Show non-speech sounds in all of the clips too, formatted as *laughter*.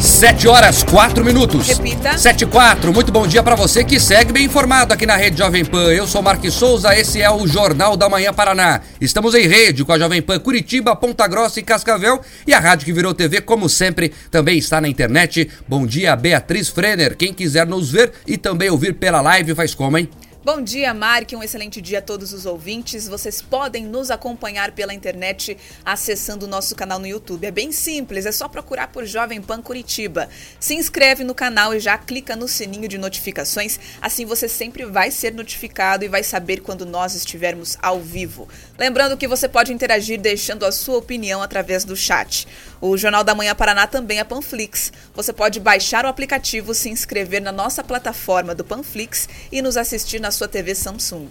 7 horas 4 minutos. Repita. 7 e 4. Muito bom dia para você que segue bem informado aqui na Rede Jovem Pan. Eu sou Marques Souza, esse é o Jornal da Manhã Paraná. Estamos em rede com a Jovem Pan Curitiba, Ponta Grossa e Cascavel e a rádio que virou TV, como sempre, também está na internet. Bom dia, Beatriz Frener. Quem quiser nos ver e também ouvir pela live faz como, hein? Bom dia, Mark. Um excelente dia a todos os ouvintes. Vocês podem nos acompanhar pela internet acessando o nosso canal no YouTube. É bem simples, é só procurar por Jovem Pan Curitiba. Se inscreve no canal e já clica no sininho de notificações. Assim você sempre vai ser notificado e vai saber quando nós estivermos ao vivo. Lembrando que você pode interagir deixando a sua opinião através do chat. O Jornal da Manhã Paraná também é Panflix. Você pode baixar o aplicativo, se inscrever na nossa plataforma do Panflix e nos assistir na sua TV Samsung.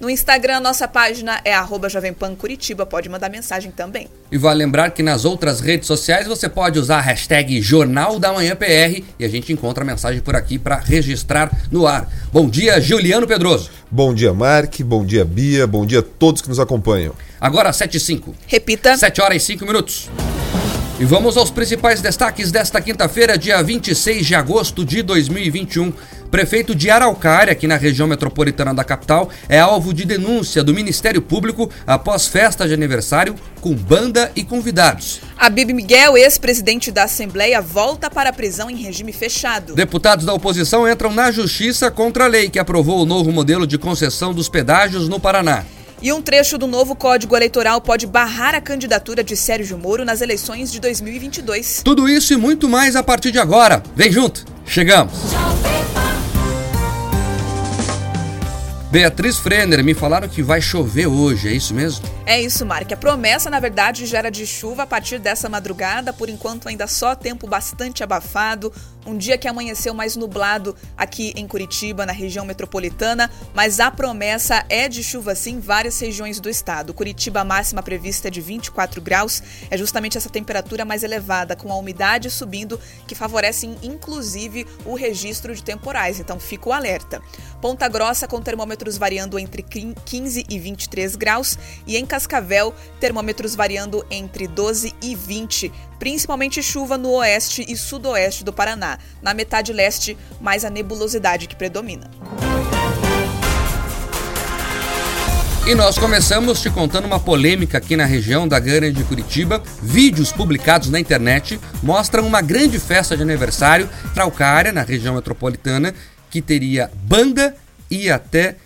No Instagram, nossa página é arroba Jovem Pan Curitiba, pode mandar mensagem também. E vale lembrar que nas outras redes sociais você pode usar a hashtag Jornal da Manhã PR e a gente encontra a mensagem por aqui para registrar no ar. Bom dia, Juliano Pedroso. Bom dia, Mark. Bom dia, Bia. Bom dia a todos que nos acompanham. Agora 7 e 5. Repita. 7 horas e 5 minutos. E vamos aos principais destaques desta quinta-feira, dia 26 de agosto de 2021. Prefeito de Araucária, aqui na região metropolitana da capital, é alvo de denúncia do Ministério Público após festa de aniversário com banda e convidados. Abib Miguel, ex-presidente da Assembleia, volta para a prisão em regime fechado. Deputados da oposição entram na justiça contra a lei que aprovou o novo modelo de concessão dos pedágios no Paraná. E um trecho do novo Código Eleitoral pode barrar a candidatura de Sérgio Moro nas eleições de 2022. Tudo isso e muito mais a partir de agora. Vem junto, chegamos! Beatriz Frener, me falaram que vai chover hoje, é isso mesmo? É isso, Mark. A promessa, na verdade, já era de chuva a partir dessa madrugada, por enquanto ainda só tempo bastante abafado. Um dia que amanheceu mais nublado aqui em Curitiba, na região metropolitana, mas a promessa é de chuva sim em várias regiões do estado. Curitiba, a máxima prevista é de 24 graus, é justamente essa temperatura mais elevada, com a umidade subindo, que favorece inclusive o registro de temporais, então fica o alerta. Ponta Grossa com termômetros variando entre 15 e 23 graus e em Cascavel, termômetros variando entre 12 e 20, principalmente chuva no oeste e sudoeste do Paraná. Na metade leste, mais a nebulosidade que predomina. E nós começamos te contando uma polêmica aqui na região da Grande Curitiba. Vídeos publicados na internet mostram uma grande festa de aniversário Traucária, na região metropolitana, que teria banda e até.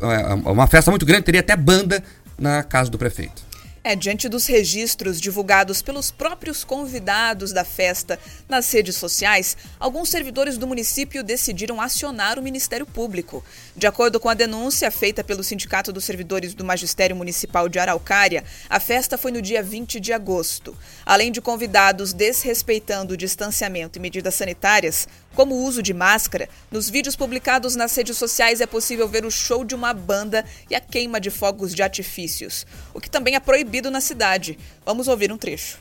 eh, Uma festa muito grande, teria até banda na casa do prefeito. É, diante dos registros divulgados pelos próprios convidados da festa nas redes sociais, alguns servidores do município decidiram acionar o Ministério Público. De acordo com a denúncia feita pelo Sindicato dos Servidores do Magistério Municipal de Araucária, a festa foi no dia 20 de agosto. Além de convidados desrespeitando o distanciamento e medidas sanitárias, como o uso de máscara, nos vídeos publicados nas redes sociais é possível ver o show de uma banda e a queima de fogos de artifícios, o que também é proibido na cidade. Vamos ouvir um trecho.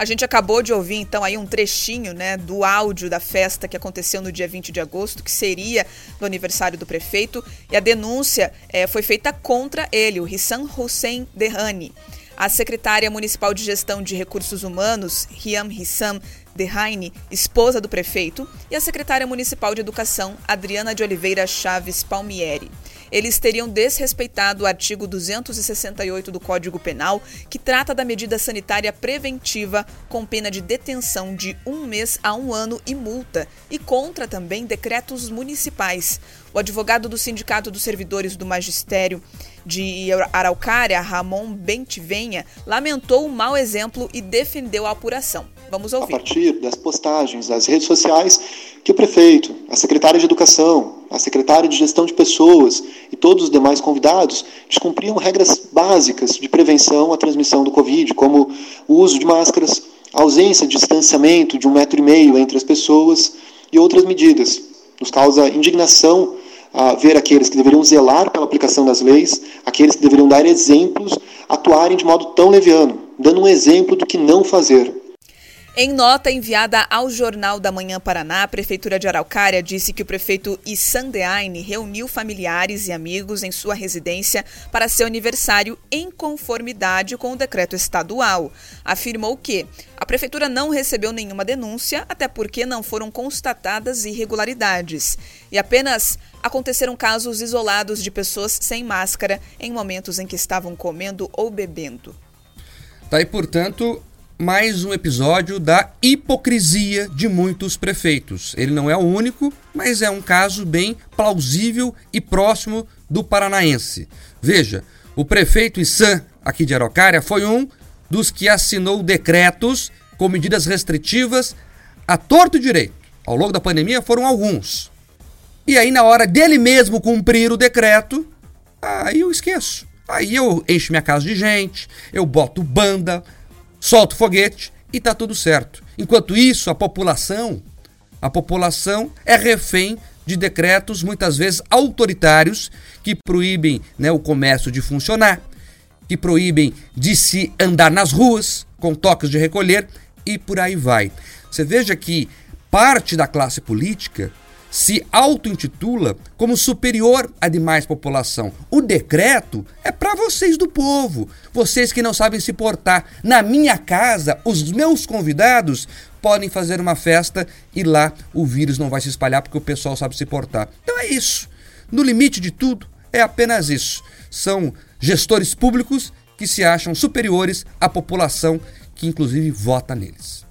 A gente acabou de ouvir então aí um trechinho, né, do áudio da festa que aconteceu no dia 20 de agosto, que seria do aniversário do prefeito, e a denúncia eh, foi feita contra ele, o Hissan Hussein Derrani. A secretária municipal de gestão de recursos humanos, Riam Hissam Derraine, esposa do prefeito, e a secretária municipal de educação, Adriana de Oliveira Chaves Palmieri. Eles teriam desrespeitado o artigo 268 do Código Penal, que trata da medida sanitária preventiva com pena de detenção de um mês a um ano e multa, e contra também decretos municipais. O advogado do Sindicato dos Servidores do Magistério de Araucária, Ramon Bentivenha, lamentou o mau exemplo e defendeu a apuração. Vamos a ouvir. partir das postagens das redes sociais que o prefeito, a secretária de Educação, a secretária de Gestão de Pessoas e todos os demais convidados descumpriam regras básicas de prevenção à transmissão do Covid, como o uso de máscaras, a ausência de distanciamento de um metro e meio entre as pessoas e outras medidas. Nos causa indignação a ver aqueles que deveriam zelar pela aplicação das leis, aqueles que deveriam dar exemplos, atuarem de modo tão leviano, dando um exemplo do que não fazer. Em nota enviada ao Jornal da Manhã Paraná, a Prefeitura de Araucária disse que o prefeito Issandeaine reuniu familiares e amigos em sua residência para seu aniversário em conformidade com o decreto estadual. Afirmou que a Prefeitura não recebeu nenhuma denúncia, até porque não foram constatadas irregularidades. E apenas aconteceram casos isolados de pessoas sem máscara em momentos em que estavam comendo ou bebendo. Tá aí, portanto, mais um episódio da hipocrisia de muitos prefeitos. Ele não é o único, mas é um caso bem plausível e próximo do paranaense. Veja, o prefeito Issan, aqui de Araucária, foi um dos que assinou decretos com medidas restritivas a torto e direito. Ao longo da pandemia foram alguns. E aí, na hora dele mesmo cumprir o decreto, aí eu esqueço. Aí eu encho minha casa de gente, eu boto banda, solta o foguete e tá tudo certo. Enquanto isso, a população, a população é refém de decretos muitas vezes autoritários que proíbem né, o comércio de funcionar, que proíbem de se andar nas ruas com toques de recolher e por aí vai. Você veja que parte da classe política se auto-intitula como superior à demais população. O decreto é para vocês do povo, vocês que não sabem se portar. Na minha casa, os meus convidados podem fazer uma festa e lá o vírus não vai se espalhar porque o pessoal sabe se portar. Então é isso. No limite de tudo, é apenas isso. São gestores públicos que se acham superiores à população que inclusive vota neles.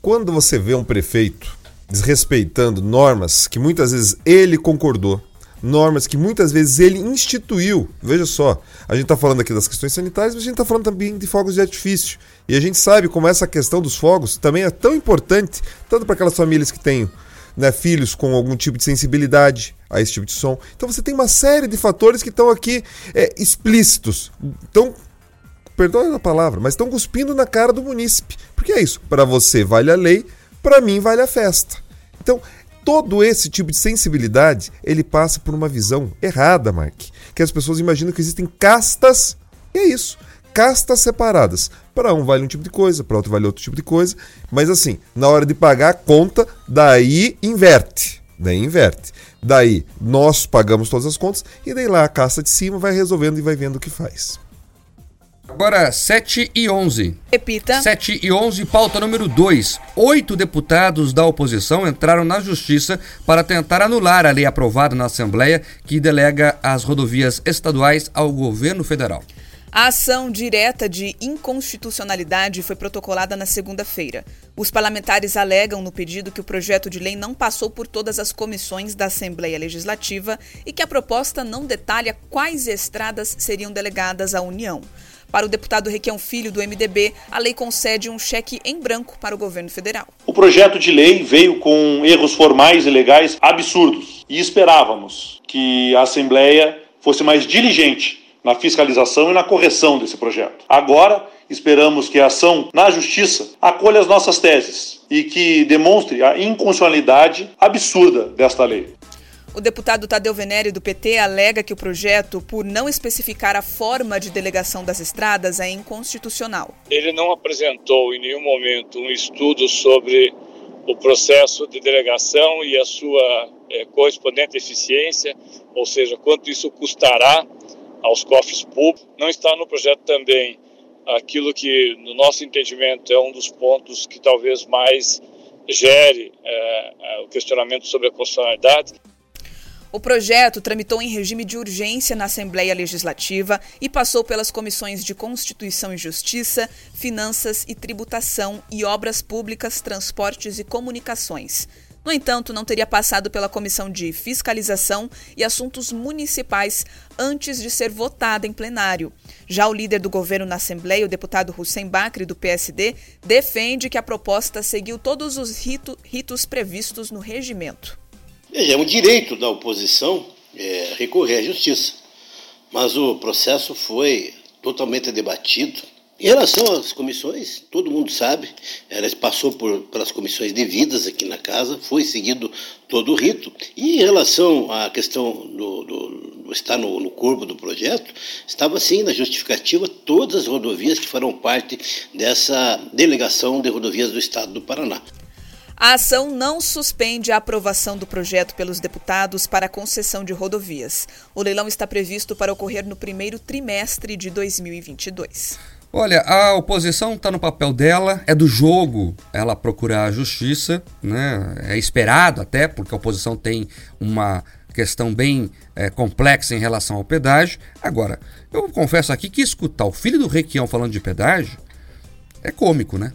Quando você vê um prefeito desrespeitando normas que muitas vezes ele concordou, normas que muitas vezes ele instituiu. Veja só, a gente está falando aqui das questões sanitárias, mas a gente está falando também de fogos de artifício. E a gente sabe como essa questão dos fogos também é tão importante, tanto para aquelas famílias que têm né, filhos com algum tipo de sensibilidade a esse tipo de som. Então você tem uma série de fatores que estão aqui é, explícitos. Então, perdão a palavra, mas estão cuspindo na cara do munícipe. Porque é isso, para você vale a lei, para mim vale a festa. Então, todo esse tipo de sensibilidade, ele passa por uma visão errada, Mark. Que as pessoas imaginam que existem castas, e é isso, castas separadas. Para um vale um tipo de coisa, para outro vale outro tipo de coisa, mas assim, na hora de pagar a conta, daí inverte. Daí inverte. Daí nós pagamos todas as contas e daí lá a casta de cima vai resolvendo e vai vendo o que faz. Agora, 7 e 11. Repita. 7 e 11, pauta número 2. Oito deputados da oposição entraram na justiça para tentar anular a lei aprovada na Assembleia que delega as rodovias estaduais ao governo federal. A ação direta de inconstitucionalidade foi protocolada na segunda-feira. Os parlamentares alegam no pedido que o projeto de lei não passou por todas as comissões da Assembleia Legislativa e que a proposta não detalha quais estradas seriam delegadas à União. Para o deputado Requião Filho, do MDB, a lei concede um cheque em branco para o governo federal. O projeto de lei veio com erros formais e legais absurdos e esperávamos que a Assembleia fosse mais diligente na fiscalização e na correção desse projeto. Agora, esperamos que a ação na Justiça acolha as nossas teses e que demonstre a inconstitucionalidade absurda desta lei. O deputado Tadeu Venere, do PT, alega que o projeto, por não especificar a forma de delegação das estradas, é inconstitucional. Ele não apresentou em nenhum momento um estudo sobre o processo de delegação e a sua é, correspondente eficiência, ou seja, quanto isso custará aos cofres públicos. Não está no projeto também aquilo que, no nosso entendimento, é um dos pontos que talvez mais gere é, o questionamento sobre a constitucionalidade. O projeto tramitou em regime de urgência na Assembleia Legislativa e passou pelas comissões de Constituição e Justiça, Finanças e Tributação e Obras Públicas, Transportes e Comunicações. No entanto, não teria passado pela Comissão de Fiscalização e Assuntos Municipais antes de ser votada em plenário. Já o líder do governo na Assembleia, o deputado Hussein Bakri, do PSD, defende que a proposta seguiu todos os rito, ritos previstos no regimento. É um direito da oposição é, recorrer à justiça, mas o processo foi totalmente debatido, Em relação às comissões, todo mundo sabe, ela passou por, pelas comissões devidas aqui na casa, foi seguido todo o rito. E em relação à questão do, do, do estar no, no, corpo do projeto, estava sim na justificativa todas as rodovias que farão parte dessa delegação de rodovias do Estado do Paraná. A ação não suspende a aprovação do projeto pelos deputados para a concessão de rodovias. O leilão está previsto para ocorrer no primeiro trimestre de 2022. Olha, a oposição está no papel dela, é do jogo ela procurar a justiça, né? É esperado até, porque a oposição tem uma questão bem é, complexa em relação ao pedágio. Agora, eu confesso aqui que escutar o filho do Requião falando de pedágio é cômico, né?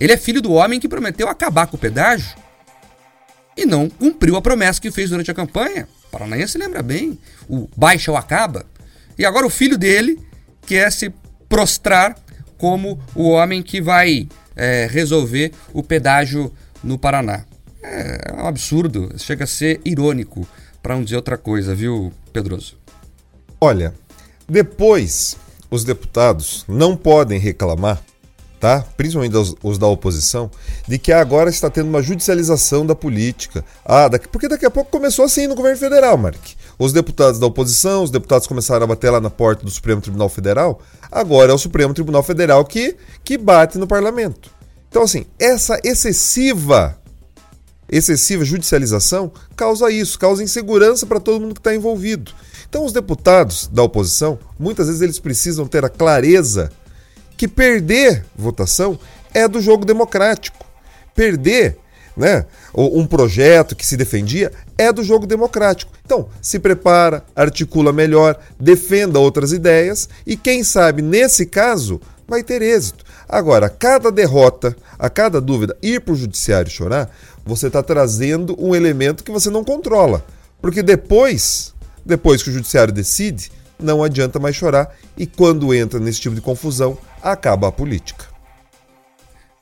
Ele é filho do homem que prometeu acabar com o pedágio e não cumpriu a promessa que fez durante a campanha. O Paranaense lembra bem, o baixa ou acaba. E agora o filho dele quer se prostrar como o homem que vai é, resolver o pedágio no Paraná. É, é um absurdo, chega a ser irônico, para não dizer outra coisa, viu, Pedroso? Olha, depois os deputados não podem reclamar, tá? Principalmente os, os, da oposição, de que agora está tendo uma judicialização da política. Ah, daqui, porque daqui a pouco começou assim no governo federal, Mark. Os deputados da oposição, os deputados começaram a bater lá na porta do Supremo Tribunal Federal. Agora é o Supremo Tribunal Federal que, que bate no parlamento. Então, assim, essa excessiva excessiva judicialização causa isso, causa insegurança para todo mundo que está envolvido. Então, os deputados da oposição, muitas vezes eles precisam ter a clareza que perder votação é do jogo democrático. Perder né, um projeto que se defendia é do jogo democrático. Então, se prepara, articula melhor, defenda outras ideias e, quem sabe, nesse caso, vai ter êxito. Agora, cada derrota, a cada dúvida, ir para o judiciário chorar, você está trazendo um elemento que você não controla. Porque depois, depois que o judiciário decide, não adianta mais chorar e quando entra nesse tipo de confusão, acaba a política.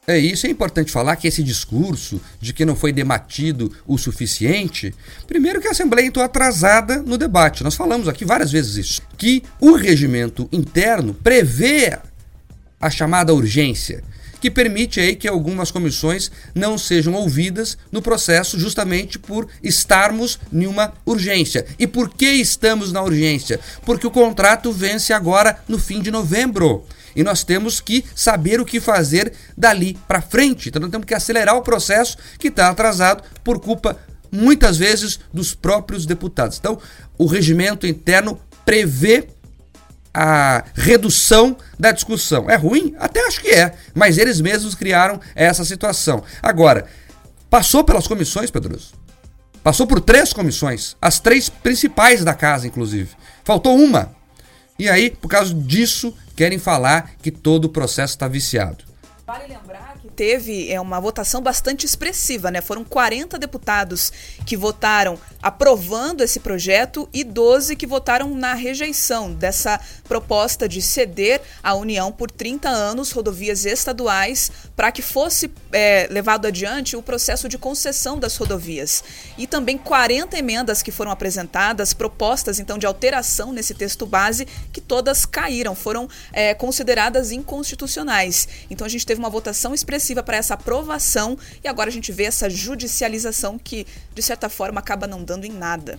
É isso, é importante falar que esse discurso de que não foi debatido o suficiente, primeiro que a Assembleia entrou atrasada no debate. Nós falamos aqui várias vezes isso, que o regimento interno prevê a chamada urgência, que permite aí que algumas comissões não sejam ouvidas no processo justamente por estarmos em uma urgência. E por que estamos na urgência? Porque o contrato vence agora no fim de novembro e nós temos que saber o que fazer dali para frente. Então nós temos que acelerar o processo que está atrasado por culpa muitas vezes dos próprios deputados. Então, o regimento interno prevê a redução da discussão. É ruim? Até acho que é, mas eles mesmos criaram essa situação. Agora, passou pelas comissões, Pedroso. Passou por três comissões, as três principais da casa, inclusive. Faltou uma. E aí, por causa disso, querem falar que todo o processo está viciado. Vale lembrar teve é, uma votação bastante expressiva, né? Foram 40 deputados que votaram aprovando esse projeto e 12 que votaram na rejeição dessa proposta de ceder à União por 30 anos rodovias estaduais para que fosse é, levado adiante o processo de concessão das rodovias. E também 40 emendas que foram apresentadas, propostas então de alteração nesse texto base, que todas caíram, foram é, consideradas inconstitucionais. Então a gente teve uma votação expressiva para essa aprovação e agora a gente vê essa judicialização que, de certa forma, acaba não dando em nada.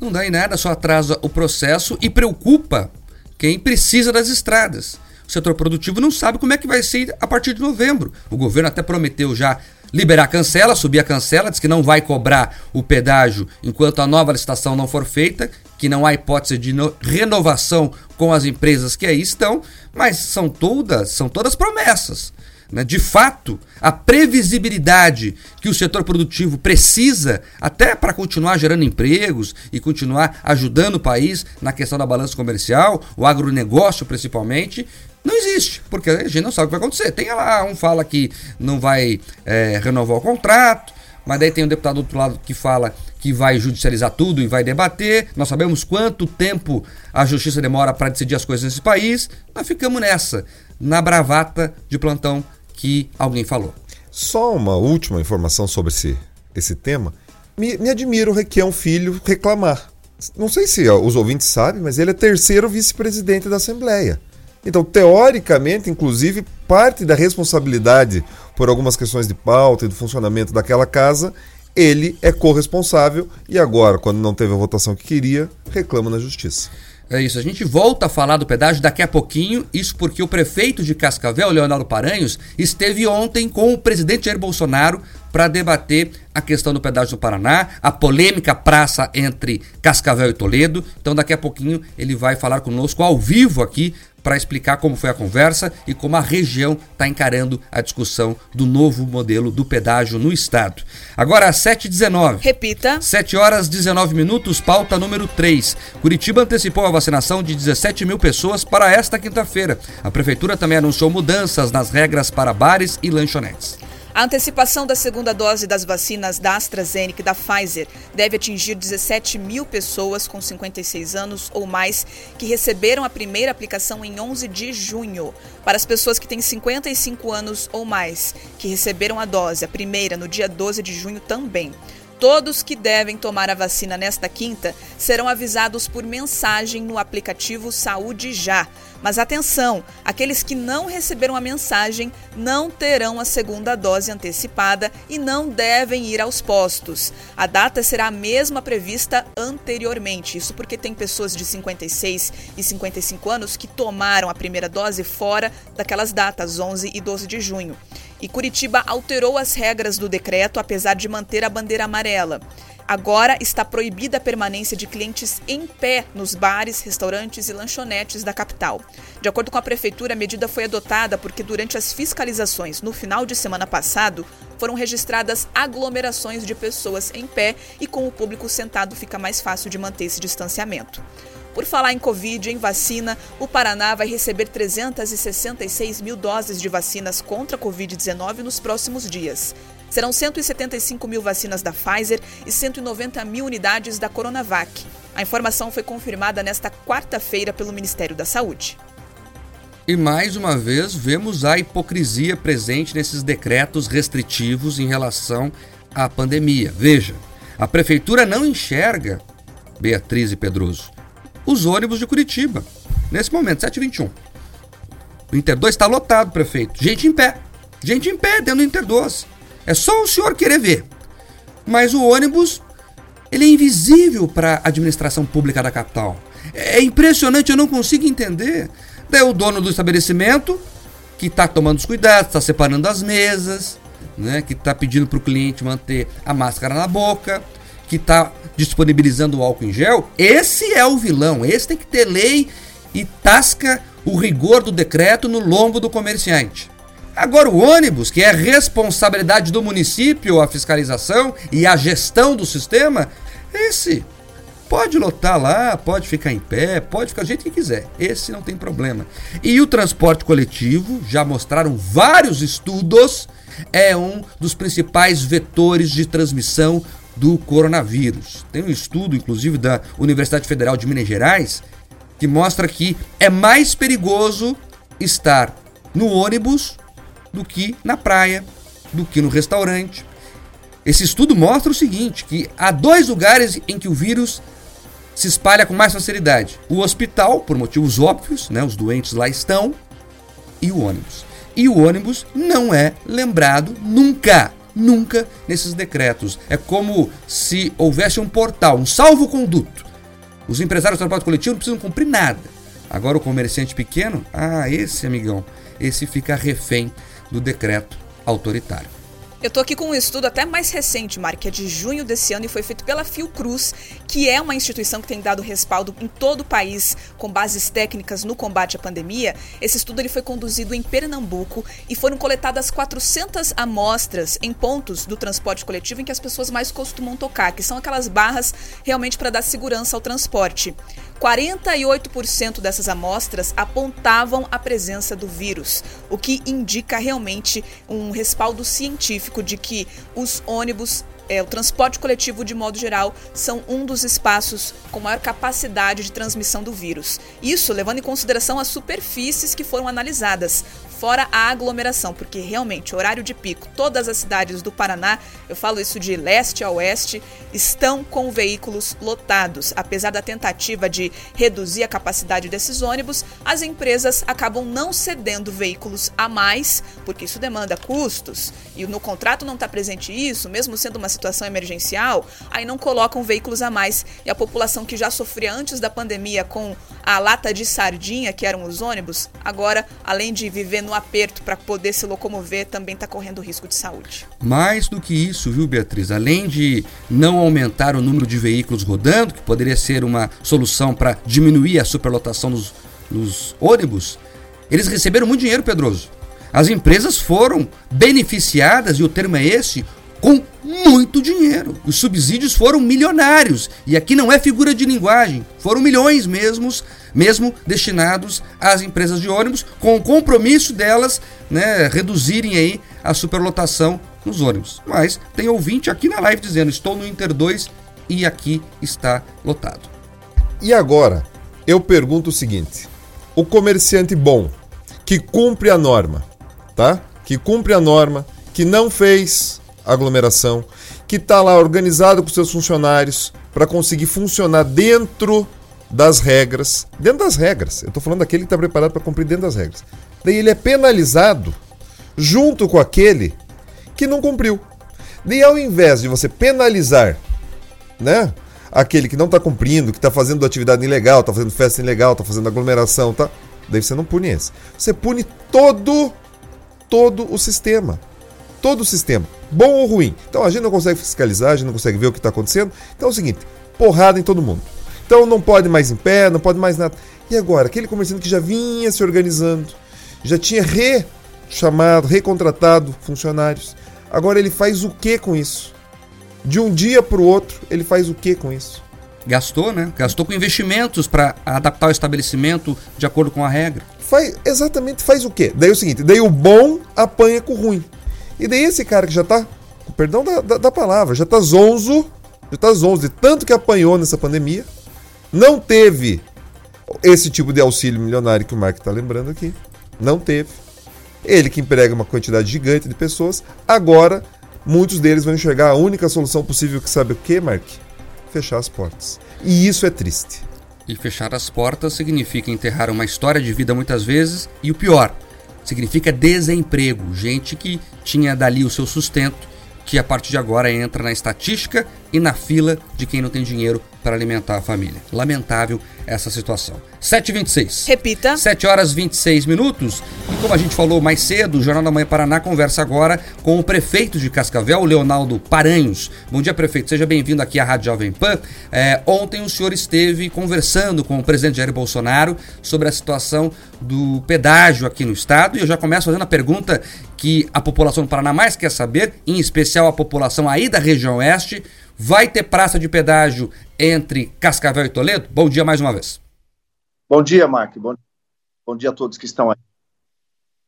Não dá em nada, só atrasa o processo e preocupa quem precisa das estradas. O setor produtivo não sabe como é que vai ser a partir de novembro. O governo até prometeu já liberar a cancela, subir a cancela, diz que não vai cobrar o pedágio enquanto a nova licitação não for feita, que não há hipótese de renovação com as empresas que aí estão, mas são todas, são todas promessas. Né? De fato, a previsibilidade que o setor produtivo precisa, até para continuar gerando empregos e continuar ajudando o país na questão da balança comercial, o agronegócio principalmente, não existe, porque a gente não sabe o que vai acontecer. Tem lá, um fala que não vai é, renovar o contrato, mas daí tem um deputado do outro lado que fala que vai judicializar tudo e vai debater. Nós sabemos quanto tempo a justiça demora para decidir as coisas nesse país. Nós ficamos nessa, na bravata de plantão que alguém falou. Só uma última informação sobre esse, esse tema. Me, me admira o Requião Filho reclamar. Não sei se os ouvintes sabem, mas ele é terceiro vice-presidente da Assembleia. Então, teoricamente, inclusive, parte da responsabilidade por algumas questões de pauta e do funcionamento daquela casa, ele é corresponsável e agora, quando não teve a votação que queria, reclama na justiça. É isso, a gente volta a falar do pedágio daqui a pouquinho, isso porque o prefeito de Cascavel, Leonardo Paranhos, esteve ontem com o presidente Jair Bolsonaro para debater a questão do pedágio do Paraná, a polêmica praça entre Cascavel e Toledo. Então daqui a pouquinho ele vai falar conosco ao vivo aqui para explicar como foi a conversa e como a região está encarando a discussão do novo modelo do pedágio no estado. Agora às 7h19. Repita. 7 horas 19 minutos, pauta número 3. Curitiba antecipou a vacinação de 17 mil pessoas para esta quinta-feira. A prefeitura também anunciou mudanças nas regras para bares e lanchonetes. A antecipação da segunda dose das vacinas da AstraZeneca e da Pfizer deve atingir 17 mil pessoas com 56 anos ou mais que receberam a primeira aplicação em 11 de junho. Para as pessoas que têm 55 anos ou mais, que receberam a dose, a primeira, no dia 12 de junho também. Todos que devem tomar a vacina nesta quinta serão avisados por mensagem no aplicativo Saúde Já. Mas atenção, aqueles que não receberam a mensagem não terão a segunda dose antecipada e não devem ir aos postos. A data será a mesma prevista anteriormente. Isso porque tem pessoas de 56 e 55 anos que tomaram a primeira dose fora daquelas datas, 11 e 12 de junho. E Curitiba alterou as regras do decreto, apesar de manter a bandeira amarela. Agora está proibida a permanência de clientes em pé nos bares, restaurantes e lanchonetes da capital. De acordo com a prefeitura, a medida foi adotada porque durante as fiscalizações no final de semana passado foram registradas aglomerações de pessoas em pé e com o público sentado fica mais fácil de manter esse distanciamento. Por falar em Covid, em vacina, o Paraná vai receber 366 mil doses de vacinas contra a Covid-19 nos próximos dias. Serão 175 mil vacinas da Pfizer e 190 mil unidades da Coronavac. A informação foi confirmada nesta quarta-feira pelo Ministério da Saúde. E mais uma vez vemos a hipocrisia presente nesses decretos restritivos em relação à pandemia. Veja, a prefeitura não enxerga, Beatriz e Pedroso, os ônibus de Curitiba. Nesse momento, 7h21. O Inter 2 está lotado, prefeito. Gente em pé. Gente em pé dentro do Inter 2. É só o senhor querer ver. Mas o ônibus, ele é invisível para a administração pública da capital. É impressionante, eu não consigo entender. Daí o dono do estabelecimento, que está tomando os cuidados, está separando as mesas, né, que está pedindo para o cliente manter a máscara na boca, que está disponibilizando o álcool em gel, esse é o vilão. Esse tem que ter lei e tasca o rigor do decreto no lombo do comerciante. Agora, o ônibus, que é responsabilidade do município, a fiscalização e a gestão do sistema, esse pode lotar lá, pode ficar em pé, pode ficar do jeito que quiser. Esse não tem problema. E o transporte coletivo, já mostraram vários estudos, é um dos principais vetores de transmissão do coronavírus. Tem um estudo, inclusive, da Universidade Federal de Minas Gerais, que mostra que é mais perigoso estar no ônibus do que na praia, do que no restaurante. Esse estudo mostra o seguinte, que há dois lugares em que o vírus se espalha com mais facilidade. O hospital, por motivos óbvios, né, os doentes lá estão, e o ônibus. E o ônibus não é lembrado nunca nunca nesses decretos. É como se houvesse um portal, um salvo-conduto. Os empresários do transporte coletivo não precisam cumprir nada. Agora o comerciante pequeno, ah, esse amigão, esse fica refém do decreto autoritário. Eu tô aqui com um estudo até mais recente, Mark, que é de junho desse ano e foi feito pela Fiocruz, que é uma instituição que tem dado respaldo em todo o país com bases técnicas no combate à pandemia. Esse estudo ele foi conduzido em Pernambuco e foram coletadas 400 amostras em pontos do transporte coletivo em que as pessoas mais costumam tocar, que são aquelas barras realmente para dar segurança ao transporte. 48% dessas amostras apontavam a presença do vírus, o que indica realmente um respaldo científico de que os ônibus é, o transporte coletivo, de modo geral, são um dos espaços com maior capacidade de transmissão do vírus. Isso levando em consideração as superfícies que foram analisadas: fora a aglomeração, porque realmente, horário de pico, todas as cidades do Paraná, eu falo isso de leste a oeste, estão com veículos lotados. Apesar da tentativa de reduzir a capacidade desses ônibus, as empresas acabam não cedendo veículos a mais, porque isso demanda custos, e no contrato não está presente isso, mesmo sendo uma situação emergencial, aí não colocam veículos a mais. E a população que já sofria antes da pandemia com a lata de sardinha, que eram os ônibus, agora, além de viver no aperto para poder se locomover, também está correndo risco de saúde. Mais do que isso, viu, Beatriz? Além de não aumentar o número de veículos rodando, que poderia ser uma solução para diminuir a superlotação nos ônibus, eles receberam muito dinheiro, Pedroso. As empresas foram beneficiadas, e o termo é esse, com muito dinheiro. Os subsídios foram milionários. E aqui não é figura de linguagem. Foram milhões mesmos, mesmo destinados às empresas de ônibus, com o compromisso delas né, reduzirem aí a superlotação nos ônibus. Mas tem ouvinte aqui na live dizendo: estou no Inter 2 e aqui está lotado. E agora, eu pergunto o seguinte: o comerciante bom, que cumpre a norma, tá? Que cumpre a norma, que não fez aglomeração, que está lá organizado com seus funcionários para conseguir funcionar dentro das regras. Dentro das regras. Eu estou falando daquele que está preparado para cumprir dentro das regras. Daí ele é penalizado junto com aquele que não cumpriu. Daí ao invés de você penalizar, né? Aquele que não está cumprindo, que está fazendo atividade ilegal, está fazendo festa ilegal, está fazendo aglomeração, tá? Daí você não pune esse. Você pune todo, todo o sistema. Todo o sistema. Bom ou ruim. Então a gente não consegue fiscalizar, a gente não consegue ver o que está acontecendo. Então é o seguinte: porrada em todo mundo. Então não pode mais em pé, não pode mais nada. E agora, aquele comerciante que já vinha se organizando, já tinha rechamado, recontratado funcionários, agora ele faz o que com isso? De um dia para o outro, ele faz o que com isso? Gastou, né? Gastou com investimentos para adaptar o estabelecimento de acordo com a regra. Faz, exatamente, faz o quê? Daí é o seguinte, daí o bom apanha com o ruim. E daí esse cara que já tá, perdão da, da, da palavra, já tá zonzo, já tá zonzo de tanto que apanhou nessa pandemia, não teve esse tipo de auxílio milionário que o Mark está lembrando aqui. Não teve. Ele que emprega uma quantidade gigante de pessoas. Agora, muitos deles vão enxergar a única solução possível que sabe o que, Mark? Fechar as portas. E isso é triste. E fechar as portas significa enterrar uma história de vida muitas vezes e o pior, significa desemprego, gente que tinha dali o seu sustento, que a partir de agora entra na estatística e na fila de quem não tem dinheiro para alimentar a família. Lamentável essa situação. 7h26. Repita. 7 horas 26 minutos. E como a gente falou mais cedo, o Jornal da Manhã Paraná conversa agora com o prefeito de Cascavel, Leonardo Paranhos. Bom dia, prefeito. Seja bem-vindo aqui à Rádio Jovem Pan. É, ontem o senhor esteve conversando com o presidente Jair Bolsonaro sobre a situação do pedágio aqui no estado. E eu já começo fazendo a pergunta que a população do Paraná mais quer saber, em especial a população aí da região oeste. Vai ter praça de pedágio entre Cascavel e Toledo? Bom dia mais uma vez. Bom dia, Mark. Bom, bom dia a todos que estão aí.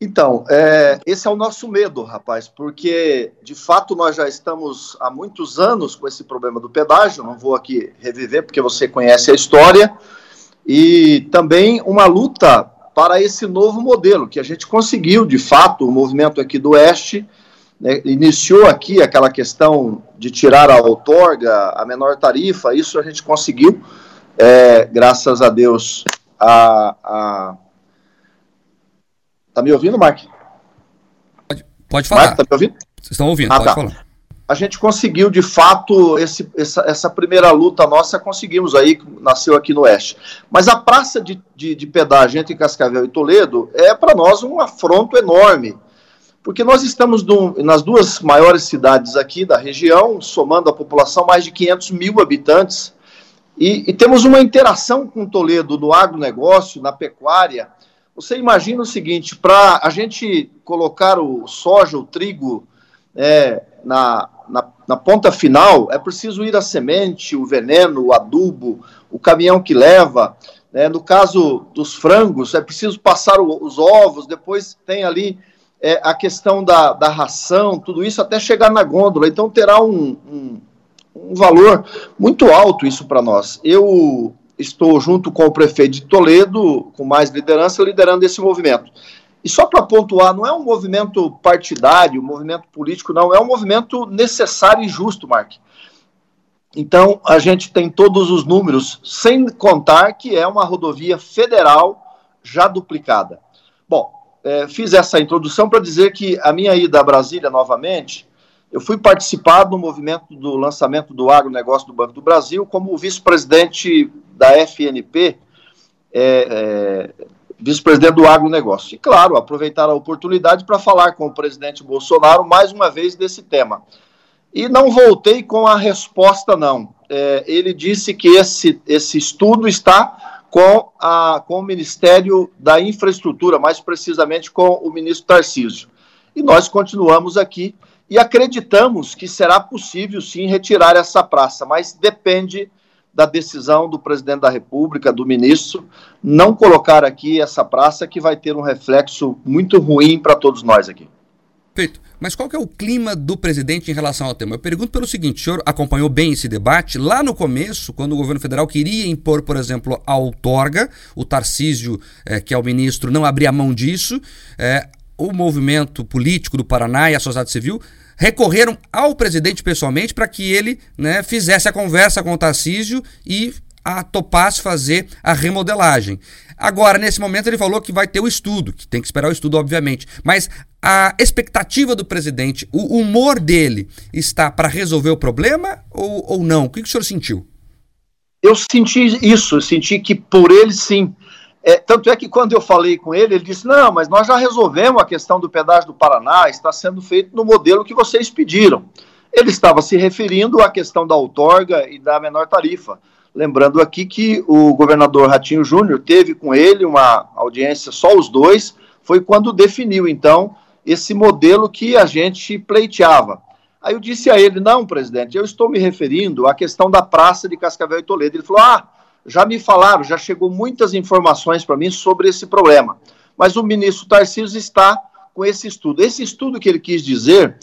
Então, é, esse é o nosso medo, rapaz, porque de fato nós já estamos há muitos anos com esse problema do pedágio. Não vou aqui reviver, porque você conhece a história. E também uma luta para esse novo modelo, que a gente conseguiu, de fato, o movimento aqui do Oeste né, iniciou aqui aquela questão de tirar a outorga, a menor tarifa, isso a gente conseguiu, é, graças a Deus. A, a... Tá me ouvindo, Mark? Pode, pode falar. Mark, tá me ouvindo? Vocês estão ouvindo, ah, pode tá. falar. A gente conseguiu, de fato, esse, essa, essa, primeira luta nossa, conseguimos aí, nasceu aqui no Oeste. Mas a praça de, de, de pedágio entre Cascavel e Toledo é, para nós, um afronto enorme porque nós estamos nas duas maiores cidades aqui da região, somando a população, mais de 500 mil habitantes, e, e temos uma interação com Toledo no agronegócio, na pecuária. Você imagina o seguinte: para a gente colocar o soja, o trigo é, na, na, na, ponta final, é preciso ir a semente, o veneno, o adubo, o caminhão que leva. Né? No caso dos frangos, é preciso passar o, os ovos, depois tem ali é, a questão da, da ração, tudo isso, até chegar na gôndola. Então terá um, um, um valor muito alto isso para nós. Eu estou junto com o prefeito de Toledo, com mais liderança, liderando esse movimento. E só para pontuar, não é um movimento partidário, um movimento político, não, é um movimento necessário e justo, Mark. Então, a gente tem todos os números, sem contar que é uma rodovia federal já duplicada. Bom, é, fiz essa introdução para dizer que a minha ida a Brasília novamente, eu fui participar do movimento do lançamento do agronegócio do Banco do Brasil como vice-presidente da FNP, é, é, vice-presidente do agronegócio. E, claro, aproveitar a oportunidade para falar com o presidente Bolsonaro mais uma vez desse tema. E não voltei com a resposta, não. É, ele disse que esse, esse estudo está com, a, com o Ministério da Infraestrutura, mais precisamente com o ministro Tarcísio. E nós continuamos aqui e acreditamos que será possível sim retirar essa praça, mas depende da decisão do presidente da República, do ministro, não colocar aqui essa praça que vai ter um reflexo muito ruim para todos nós aqui. Perfeito. Mas qual que é o clima do presidente em relação ao tema? Eu pergunto pelo seguinte, o senhor acompanhou bem esse debate lá no começo, quando o governo federal queria impor, por exemplo, a outorga, o Tarcísio, é, que é o ministro, não abria mão disso, é, o movimento político do Paraná e a sociedade civil recorreram ao presidente pessoalmente para que ele né, fizesse a conversa com o Tarcísio e a topasse fazer a remodelagem. Agora, nesse momento, ele falou que vai ter o estudo, que tem que esperar o estudo, obviamente. Mas a expectativa do presidente, o humor dele, está para resolver o problema ou, ou não? O que, que o senhor sentiu? Eu senti isso, eu senti que por ele sim. É, tanto é que quando eu falei com ele, ele disse: Não, mas nós já resolvemos a questão do pedágio do Paraná, está sendo feito no modelo que vocês pediram. Ele estava se referindo à questão da outorga e da menor tarifa. Lembrando aqui que o governador Ratinho Júnior teve com ele uma audiência só os dois, foi quando definiu então esse modelo que a gente pleiteava. Aí eu disse a ele: não, presidente, eu estou me referindo à questão da praça de Cascavel e Toledo. Ele falou: ah, já me falaram, já chegou muitas informações para mim sobre esse problema. Mas o ministro Tarcísio está com esse estudo. Esse estudo que ele quis dizer,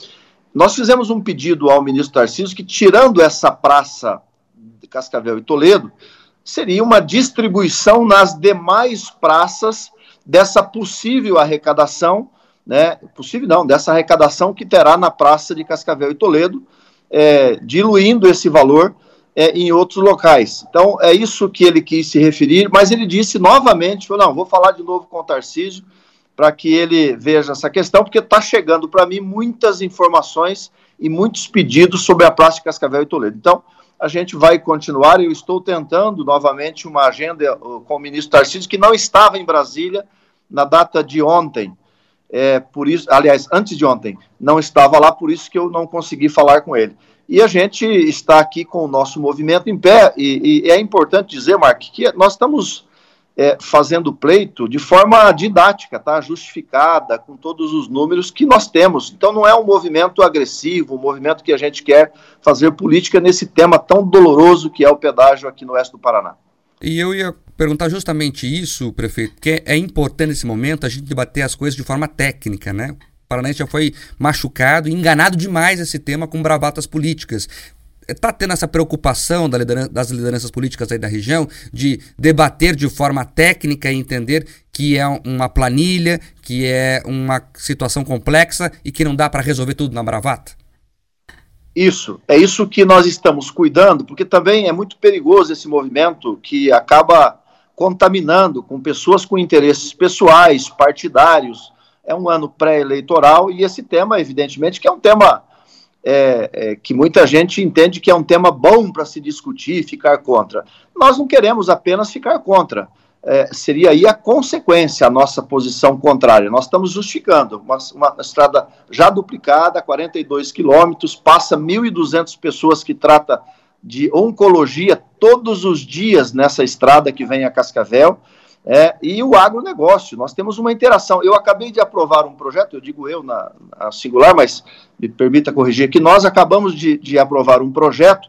nós fizemos um pedido ao ministro Tarcísio que, tirando essa praça de Cascavel e Toledo, seria uma distribuição nas demais praças dessa possível arrecadação, né? Possível não, dessa arrecadação que terá na praça de Cascavel e Toledo, é, diluindo esse valor é, em outros locais. Então, é isso que ele quis se referir, mas ele disse novamente: falou, não, vou falar de novo com o Tarcísio para que ele veja essa questão, porque está chegando para mim muitas informações e muitos pedidos sobre a Praça de Cascavel e Toledo. Então, a gente vai continuar. Eu estou tentando novamente uma agenda com o ministro Tarcísio, que não estava em Brasília na data de ontem. É, por isso, aliás, antes de ontem, não estava lá, por isso que eu não consegui falar com ele. E a gente está aqui com o nosso movimento em pé, e, e é importante dizer, Mark, que nós estamos é, fazendo pleito de forma didática, tá? justificada, com todos os números que nós temos. Então não é um movimento agressivo, um movimento que a gente quer fazer política nesse tema tão doloroso que é o pedágio aqui no oeste do Paraná. E eu ia perguntar justamente isso, prefeito, porque é importante nesse momento a gente debater as coisas de forma técnica, né? O Paranaense já foi machucado enganado demais esse tema com bravatas políticas está tendo essa preocupação da liderança, das lideranças políticas aí da região de debater de forma técnica e entender que é uma planilha, que é uma situação complexa e que não dá para resolver tudo na bravata? Isso, é isso que nós estamos cuidando, porque também é muito perigoso esse movimento que acaba contaminando com pessoas com interesses pessoais, partidários. É um ano pré-eleitoral e esse tema, evidentemente, que é um tema é, é, que muita gente entende que é um tema bom para se discutir, ficar contra. Nós não queremos apenas ficar contra. É, seria aí a consequência, a nossa posição contrária. Nós estamos justificando uma, uma estrada já duplicada, 42 quilômetros, passa 1.200 pessoas que trata de oncologia todos os dias nessa estrada que vem a Cascavel. É, e o agronegócio, nós temos uma interação. Eu acabei de aprovar um projeto, eu digo eu na, na singular, mas me permita corrigir que nós acabamos de, de aprovar um projeto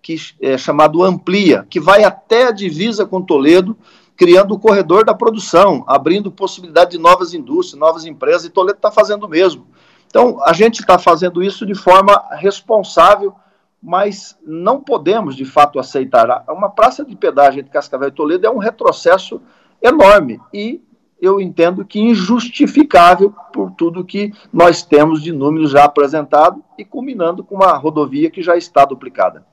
que é chamado Amplia, que vai até a divisa com Toledo, criando o corredor da produção, abrindo possibilidade de novas indústrias, novas empresas, e Toledo está fazendo o mesmo. Então, a gente está fazendo isso de forma responsável, mas não podemos, de fato, aceitar. Uma praça de pedágio entre Cascavel e Toledo é um retrocesso enorme. E eu entendo que injustificável por tudo que nós temos de números já apresentado e culminando com uma rodovia que já está duplicada.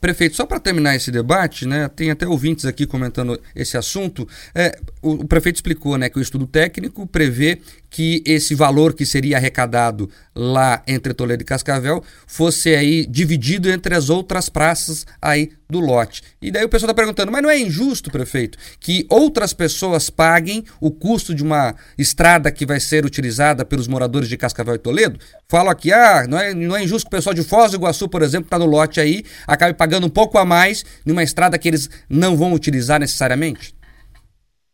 Prefeito, só para terminar esse debate, né, tem até ouvintes aqui comentando esse assunto. É, o, prefeito explicou né, que o estudo técnico prevê que esse valor que seria arrecadado lá entre Toledo e Cascavel fosse aí dividido entre as outras praças aí do lote. E daí o pessoal está perguntando, mas não é injusto, prefeito, que outras pessoas paguem o custo de uma estrada que vai ser utilizada pelos moradores de Cascavel e Toledo? Falo aqui, ah, não é, não é injusto que o pessoal de Foz do Iguaçu, por exemplo, está no lote aí, acabe pagando um pouco a mais numa estrada que eles não vão utilizar necessariamente?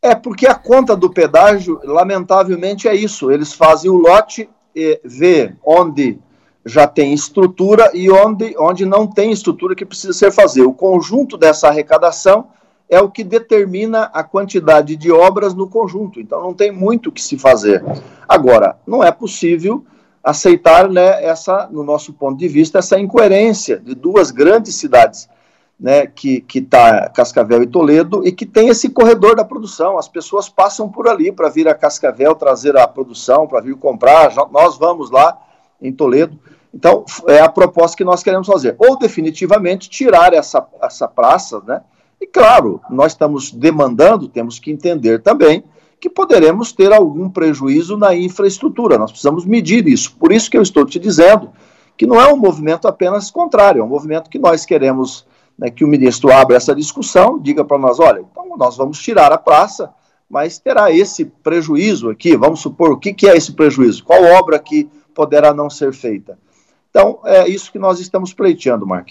É, porque a conta do pedágio, lamentavelmente, é isso. Eles fazem o lote, e vê onde já tem estrutura e onde, onde não tem estrutura que precisa ser fazer. O conjunto dessa arrecadação é o que determina a quantidade de obras no conjunto. Então não tem muito o que se fazer. Agora, não é possível aceitar, né, essa, no nosso ponto de vista, essa incoerência de duas grandes cidades né, que está Cascavel e Toledo, e que tem esse corredor da produção. As pessoas passam por ali para vir a Cascavel trazer a produção, para vir comprar. Nós vamos lá em Toledo. Então, é a proposta que nós queremos fazer. Ou definitivamente tirar essa, essa praça, né? E claro, nós estamos demandando, temos que entender também que poderemos ter algum prejuízo na infraestrutura. Nós precisamos medir isso. Por isso que eu estou te dizendo que não é um movimento apenas contrário, é um movimento que nós queremos né, que o ministro abra essa discussão, diga para nós, olha, então nós vamos tirar a praça, mas terá esse prejuízo aqui, vamos supor, o que, que é esse prejuízo? Qual obra que poderá não ser feita? Então, é isso que nós estamos pleiteando, Mark.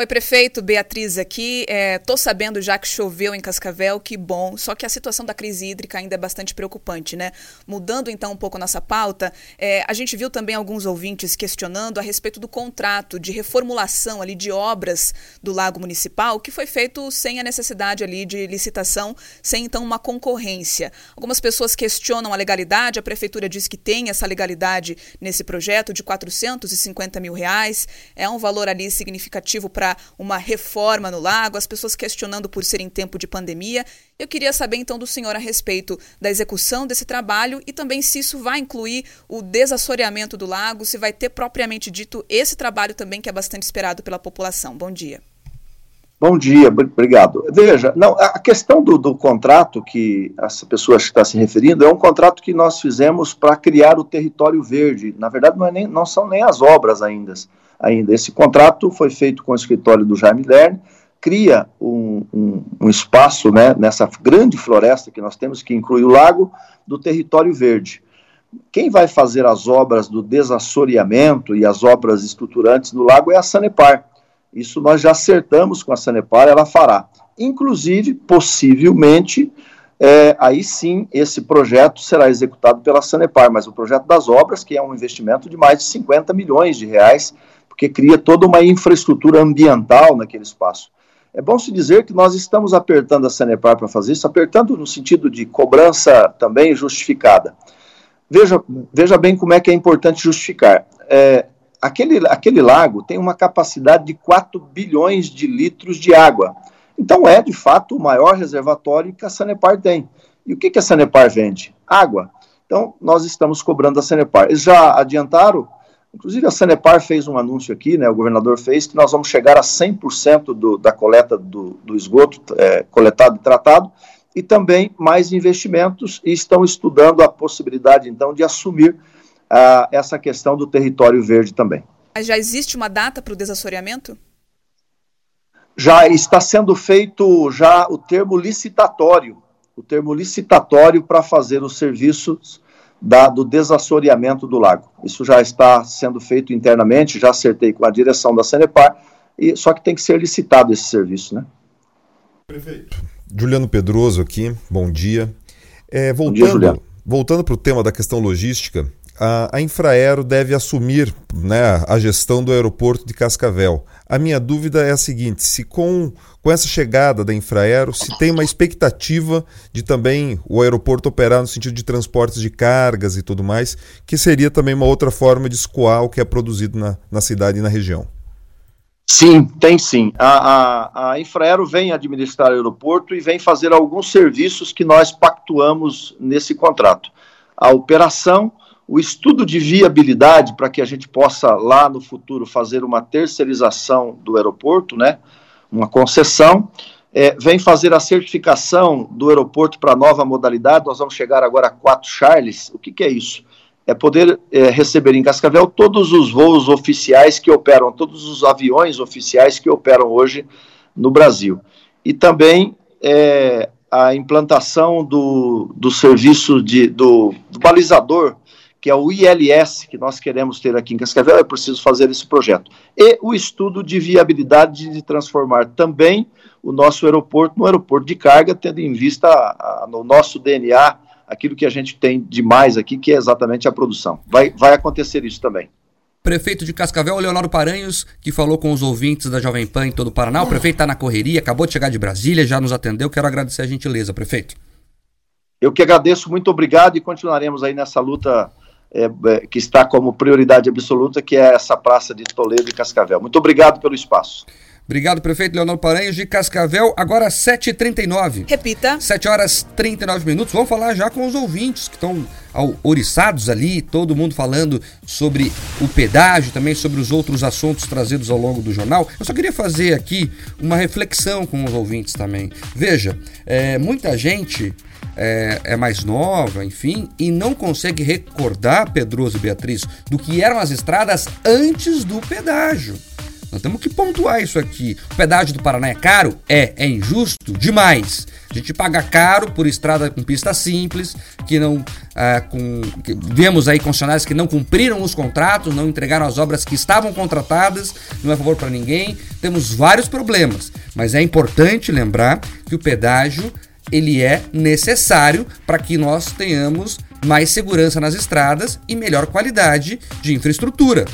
Oi, prefeito, Beatriz aqui. Estou é, sabendo já que choveu em Cascavel, que bom. Só que a situação da crise hídrica ainda é bastante preocupante, né? Mudando então um pouco nossa pauta, é, a gente viu também alguns ouvintes questionando a respeito do contrato de reformulação ali de obras do Lago Municipal, que foi feito sem a necessidade ali de licitação, sem então uma concorrência. Algumas pessoas questionam a legalidade, a prefeitura diz que tem essa legalidade nesse projeto de 450 mil reais. É um valor ali significativo para uma reforma no lago, as pessoas questionando por ser em tempo de pandemia. Eu queria saber então do senhor a respeito da execução desse trabalho e também se isso vai incluir o desassoreamento do lago, se vai ter propriamente dito esse trabalho também que é bastante esperado pela população. Bom dia. Bom dia, obrigado. Veja, não, a questão do, do contrato que essa pessoa está se referindo é um contrato que nós fizemos para criar o território verde. Na verdade, não, é nem, não são nem as obras ainda ainda. Esse contrato foi feito com o escritório do Jaime Lerner, cria um, um, um, espaço né, nessa grande floresta que nós temos, que inclui o lago, do território verde. Quem vai fazer as obras do desassoreamento e as obras estruturantes no lago é a Sanepar. Isso nós já acertamos com a Sanepar, ela fará. Inclusive, possivelmente, é, aí sim esse projeto será executado pela Sanepar, mas o projeto das obras, que é um investimento de mais de 50 milhões de reais, porque cria toda uma infraestrutura ambiental naquele espaço. É bom se dizer que nós estamos apertando a Sanepar para fazer isso, apertando no sentido de cobrança também justificada. Veja, veja bem como é que é importante justificar. É, aquele, aquele lago tem uma capacidade de 4 bilhões de litros de água. Então é, de fato, o maior reservatório que a Sanepar tem. E o que, que a Sanepar vende? Água. Então, nós estamos cobrando a Sanepar. Eles já adiantaram Inclusive a Sanepar fez um anúncio aqui, né, o governador fez, que nós vamos chegar a 100% do, da coleta do, do esgoto é, coletado e tratado, e também mais investimentos, e estão estudando a possibilidade, então, de assumir uh, essa questão do território verde também. Mas já existe uma data para o desassoreamento? Já está sendo feito já o termo licitatório, o termo licitatório para fazer os serviços da, do desassoreamento do lago. Isso já está sendo feito internamente, já acertei com a direção da Sanepar, e, só que tem que ser licitado esse serviço, né? Prefeito. Juliano Pedroso aqui, bom dia. É, voltando voltando para o tema da questão logística, a, Infraero deve assumir né, a gestão do aeroporto de Cascavel. A minha dúvida é a seguinte: se com, com essa chegada da Infraero, se tem uma expectativa de também o aeroporto operar no sentido de transportes de cargas e tudo mais, que seria também uma outra forma de escoar o que é produzido na, na cidade e na região. Sim, tem sim. A, a, a Infraero vem administrar o aeroporto e vem fazer alguns serviços que nós pactuamos nesse contrato. A operação, o estudo de viabilidade para que a gente possa lá no futuro fazer uma terceirização do aeroporto, né? Uma concessão. É, vem fazer a certificação do aeroporto para nova modalidade. Nós vamos chegar agora a quatro Charles. O que, que é isso? é poder é, receber em Cascavel todos os voos oficiais que operam, todos os aviões oficiais que operam hoje no Brasil. E também é, a implantação do, do serviço de, do, do balizador, que é o ILS, que nós queremos ter aqui em Cascavel, é preciso fazer esse projeto. E o estudo de viabilidade de transformar também o nosso aeroporto no aeroporto de carga, tendo em vista a, a, no nosso DNA aquilo que a gente tem de mais aqui, que é exatamente a produção. Vai, vai acontecer isso também. Prefeito de Cascavel, Leonardo Paranhos, que falou com os ouvintes da Jovem Pan em todo o Paraná. O prefeito está na correria, acabou de chegar de Brasília, já nos atendeu. Quero agradecer a gentileza, prefeito. Eu que agradeço, muito obrigado e continuaremos aí nessa luta é, é, que está como prioridade absoluta, que é essa praça de Toledo e Cascavel. Muito obrigado pelo espaço. Obrigado, prefeito Leonardo Paranhos de Cascavel. Agora 7h39. Repita. 7 horas 39 minutos. Vamos falar já com os ouvintes que estão oriçados ali, todo mundo falando sobre o pedágio, também sobre os outros assuntos trazidos ao longo do jornal. Eu só queria fazer aqui uma reflexão com os ouvintes também. Veja, é, muita gente é, é, mais nova, enfim, e não consegue recordar, Pedroso e Beatriz, do que eram as estradas antes do pedágio. Nós temos que pontuar isso aqui. O pedágio do Paraná é caro? É. É injusto? Demais. A gente paga caro por estrada com pista simples, que não. Ah, com, que vemos aí concessionários que não cumpriram os contratos, não entregaram as obras que estavam contratadas, não é favor para ninguém. Temos vários problemas, mas é importante lembrar que o pedágio ele é necessário para que nós tenhamos mais segurança nas estradas e melhor qualidade de infraestrutura.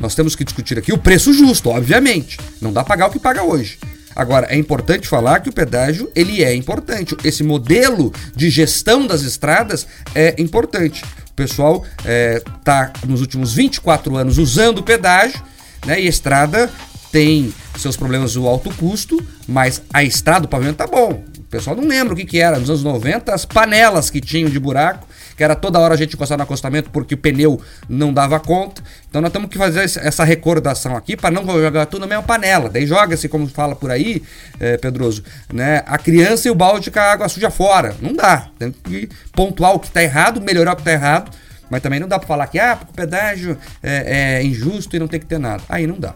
Nós temos que discutir aqui o preço justo, obviamente. Não dá pagar o que paga hoje. Agora, é importante falar que o pedágio, ele é importante. Esse modelo de gestão das estradas é importante. O pessoal está, é, nos últimos 24 anos, usando o pedágio, né? E a estrada tem seus problemas do alto custo, mas a estrada, o pavimento tá bom. Pessoal não lembra o que, que era. Nos anos 90, as panelas que tinham de buraco que era toda hora a gente encostar no acostamento porque o pneu não dava conta. Então nós temos que fazer essa recordação aqui para não jogar tudo na mesma panela. Daí joga-se, como fala por aí, é, Pedroso, né, a criança e o balde com a água suja fora. Não dá. Tem que pontuar o que está errado, melhorar o que está errado. Mas também não dá para falar que ah, porque o pedágio é, é injusto e não tem que ter nada. Aí não dá.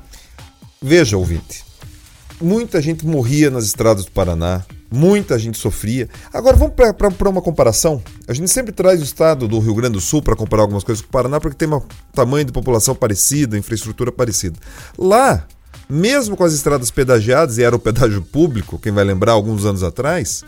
Veja, ouvinte. Muita gente morria nas estradas do Paraná Muita gente sofria. Agora vamos para uma comparação. A gente sempre traz o estado do Rio Grande do Sul para comparar algumas coisas com o Paraná, porque tem um tamanho de população parecida, infraestrutura parecida. Lá, mesmo com as estradas pedagiadas, e era o pedágio público, quem vai lembrar, alguns anos atrás,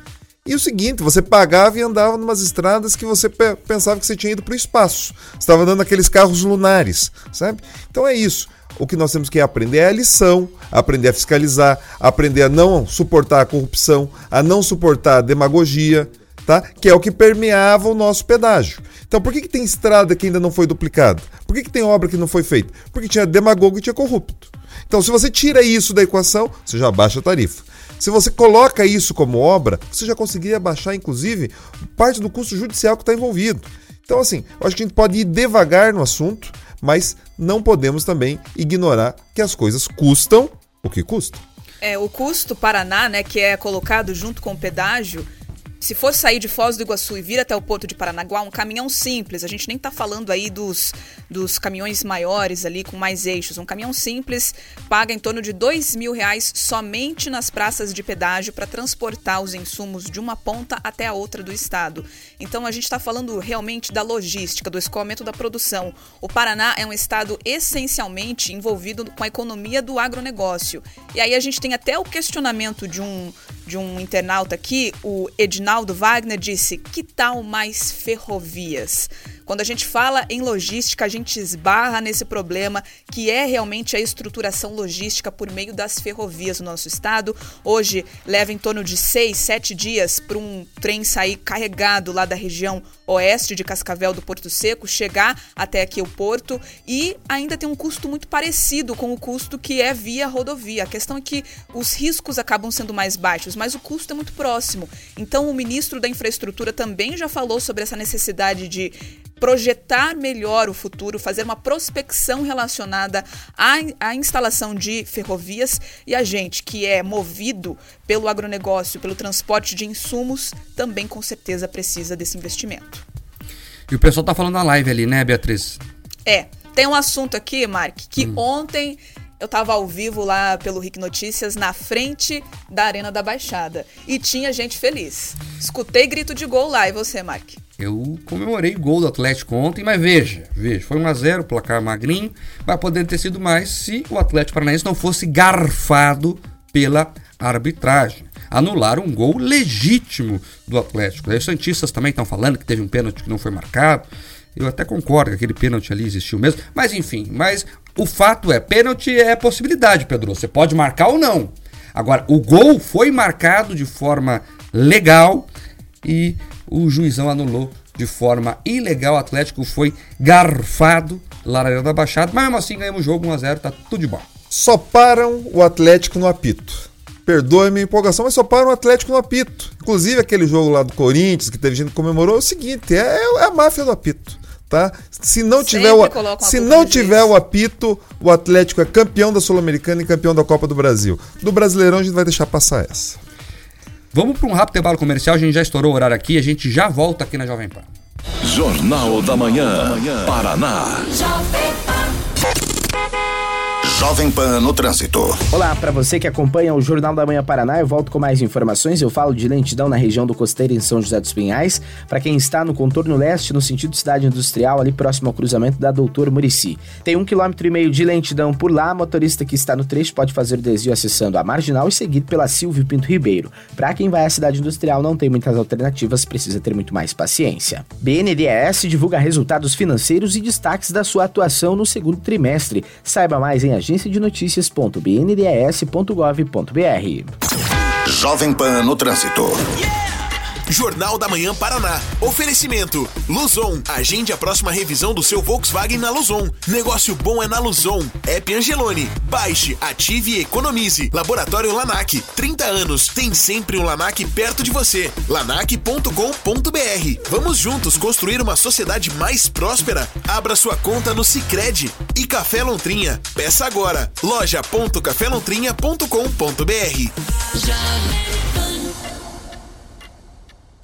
e o seguinte, você pagava e andava em umas estradas que você pensava que você tinha ido para o espaço. Você estava andando aqueles carros lunares, sabe? Então é isso o que nós temos que aprender é a lição, aprender a fiscalizar, aprender a não suportar a corrupção, a não suportar a demagogia, tá? Que é o que permeava o nosso pedágio. Então, por que, que tem estrada que ainda não foi duplicada? Por que, que tem obra que não foi feita? Porque tinha demagogo e tinha corrupto. Então, se você tira isso da equação, você já baixa a tarifa. Se você coloca isso como obra, você já conseguiria baixar, inclusive, parte do custo judicial que está envolvido. Então, assim, eu acho que a gente pode ir devagar no assunto, mas não podemos também ignorar que as coisas custam o que custam. É, o custo Paraná, né, que é colocado junto com o pedágio, se for sair de Foz do Iguaçu e vir até o Porto de Paranaguá, um caminhão simples, a gente nem está falando aí dos, dos caminhões maiores ali com mais eixos, um caminhão simples paga em torno de dois mil reais somente nas praças de pedágio para transportar os insumos de uma ponta até a outra do estado. Então a gente está falando realmente da logística, do escoamento da produção. O Paraná é um estado essencialmente envolvido com a economia do agronegócio. E aí a gente tem até o questionamento de um, de um internauta aqui, o Edinaldo Wagner, disse: que tal mais ferrovias? Quando a gente fala em logística, a gente esbarra nesse problema que é realmente a estruturação logística por meio das ferrovias no nosso estado. Hoje leva em torno de seis, sete dias para um trem sair carregado lá da região oeste de Cascavel do Porto Seco, chegar até aqui o porto e ainda tem um custo muito parecido com o custo que é via rodovia. A questão é que os riscos acabam sendo mais baixos, mas o custo é muito próximo. Então o ministro da Infraestrutura também já falou sobre essa necessidade de projetar melhor o futuro, fazer uma prospecção relacionada à, à, instalação de ferrovias e a gente que é movido pelo agronegócio, pelo transporte de insumos, também com certeza precisa desse investimento. E o pessoal tá falando na live ali, né, Beatriz? É. Tem um assunto aqui, Mark, que hum. ontem eu estava ao vivo lá pelo Rick Notícias, na frente da Arena da Baixada. E tinha gente feliz. Escutei grito de gol lá. E você, Mark? Eu comemorei o gol do Atlético ontem, mas veja, veja, foi 1x0, placar magrinho. Vai poder ter sido mais se o Atlético Paranaense não fosse garfado pela arbitragem. Anularam um gol legítimo do Atlético. Aí os Santistas também estão falando que teve um pênalti que não foi marcado. Eu até concordo que aquele pênalti ali existiu mesmo. Mas enfim, mas o fato é, pênalti é possibilidade, Pedro. Você pode marcar ou não. Agora, o gol foi marcado de forma legal e o juizão anulou de forma ilegal. O Atlético foi garfado lá na Arena da Baixada, mas mesmo assim ganhamos o jogo 1x0, tá tudo de bom. Só param o Atlético no apito. Perdoe a minha empolgação, mas só param o Atlético no apito. Inclusive aquele jogo lá do Corinthians, que teve gente que comemorou, é o seguinte: é, é a máfia do apito tá? Se não tiver o, se não tiver o apito, o Atlético é campeão da Sul-Americana e campeão da Copa do Brasil. Do Brasileirão a gente vai deixar passar essa. Vamos para um rápido intervalo comercial, a gente já estourou o horário aqui, a gente já volta aqui na Jovem Pan. Jornal da Manhã, Paraná. Jovem Pan. Jovem Pan no Trânsito. Olá, para você que acompanha o Jornal da Manhã Paraná, eu volto com mais informações. Eu falo de lentidão na região do Costeiro em São José dos Pinhais. Para quem está no contorno leste, no sentido cidade industrial, ali próximo ao cruzamento da Doutor Murici. Tem um quilômetro e meio de lentidão por lá. motorista que está no trecho pode fazer o desvio acessando a marginal e seguir pela Silvio Pinto Ribeiro. Para quem vai à cidade industrial, não tem muitas alternativas, precisa ter muito mais paciência. BNDES divulga resultados financeiros e destaques da sua atuação no segundo trimestre. Saiba mais em agência de notícias.bnds.gov.br. Jovem Pan no Trânsito. Yeah! Jornal da Manhã Paraná. Oferecimento. Luzon. Agende a próxima revisão do seu Volkswagen na Luzon. Negócio bom é na Luzon. App Angelone. Baixe, ative e economize. Laboratório Lanac. 30 anos. Tem sempre um Lanac perto de você. lanac.com.br. Vamos juntos construir uma sociedade mais próspera. Abra sua conta no Sicredi E Café Lontrinha. Peça agora. loja.cafelontrinha.com.br.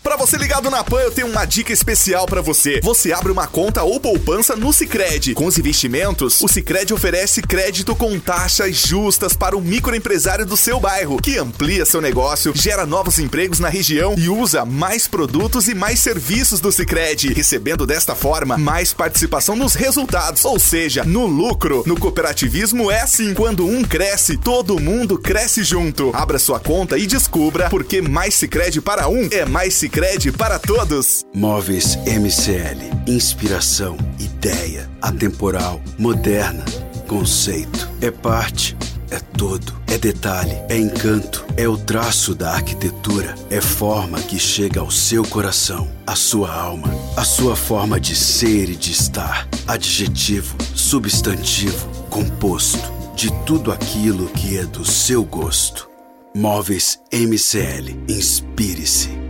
Para você ligado na PAN, eu tenho uma dica especial para você. Você abre uma conta ou poupança no Sicredi. Com os investimentos, o Sicredi oferece crédito com taxas justas para o microempresário do seu bairro, que amplia seu negócio, gera novos empregos na região e usa mais produtos e mais serviços do Sicredi, recebendo desta forma mais participação nos resultados, ou seja, no lucro. No cooperativismo é assim, quando um cresce, todo mundo cresce junto. Abra sua conta e descubra porque mais Sicredi para um é mais Sicredi Sicredi para todos. Móveis MCL, inspiração, ideia, atemporal, moderna, conceito. É parte, é todo, é detalhe, é encanto, é o traço da arquitetura, é forma que chega ao seu coração, à sua alma, a sua forma de ser e de estar. Adjetivo, substantivo, composto de tudo aquilo que é do seu gosto. Móveis MCL. Inspire-se.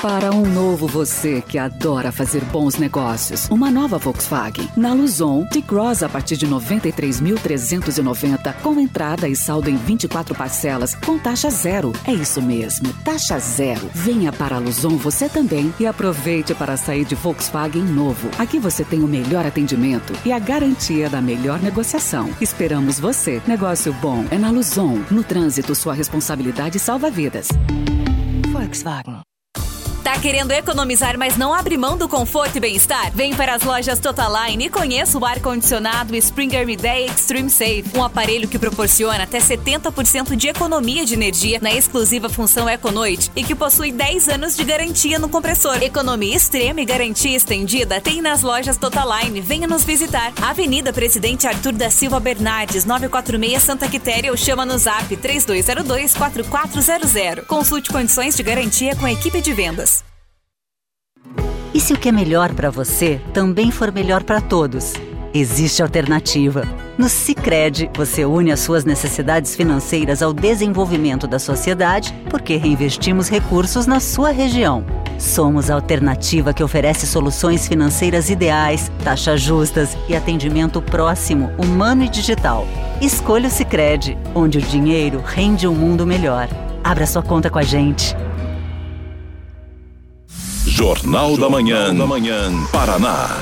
Para um novo você que adora fazer bons negócios, uma nova Volkswagen. Na Luzon, T-Cross a partir de 93.390, com entrada e saldo em 24 parcelas, com taxa zero. É isso mesmo, taxa zero. Venha para a Luzon você também e aproveite para sair de Volkswagen novo. Aqui você tem o melhor atendimento e a garantia da melhor negociação. Esperamos você. Negócio bom é na Luzon. No trânsito, sua responsabilidade salva vidas. Volkswagen. Tá querendo economizar, mas não abre mão do conforto e bem-estar? Vem para as lojas Totaline e conheça o ar-condicionado Springer Midea Extreme Safe, um aparelho que proporciona até 70% de economia de energia na exclusiva função EcoNoite e que possui 10 anos de garantia no compressor. Economia extrema e garantia estendida tem nas lojas Totaline. Venha nos visitar. Avenida Presidente Arthur da Silva Bernardes, 946 Santa Quitéria ou chama no zap 3202 4400. Consulte condições de garantia com a equipe de vendas. E se o que é melhor para você também for melhor para todos? Existe alternativa. No Sicredi, você une as suas necessidades financeiras ao desenvolvimento da sociedade, porque reinvestimos recursos na sua região. Somos a alternativa que oferece soluções financeiras ideais, taxas justas e atendimento próximo, humano e digital. Escolha o Sicredi, onde o dinheiro rende um mundo melhor. Abra sua conta com a gente. Jornal da Manhã, da Manhã, Paraná.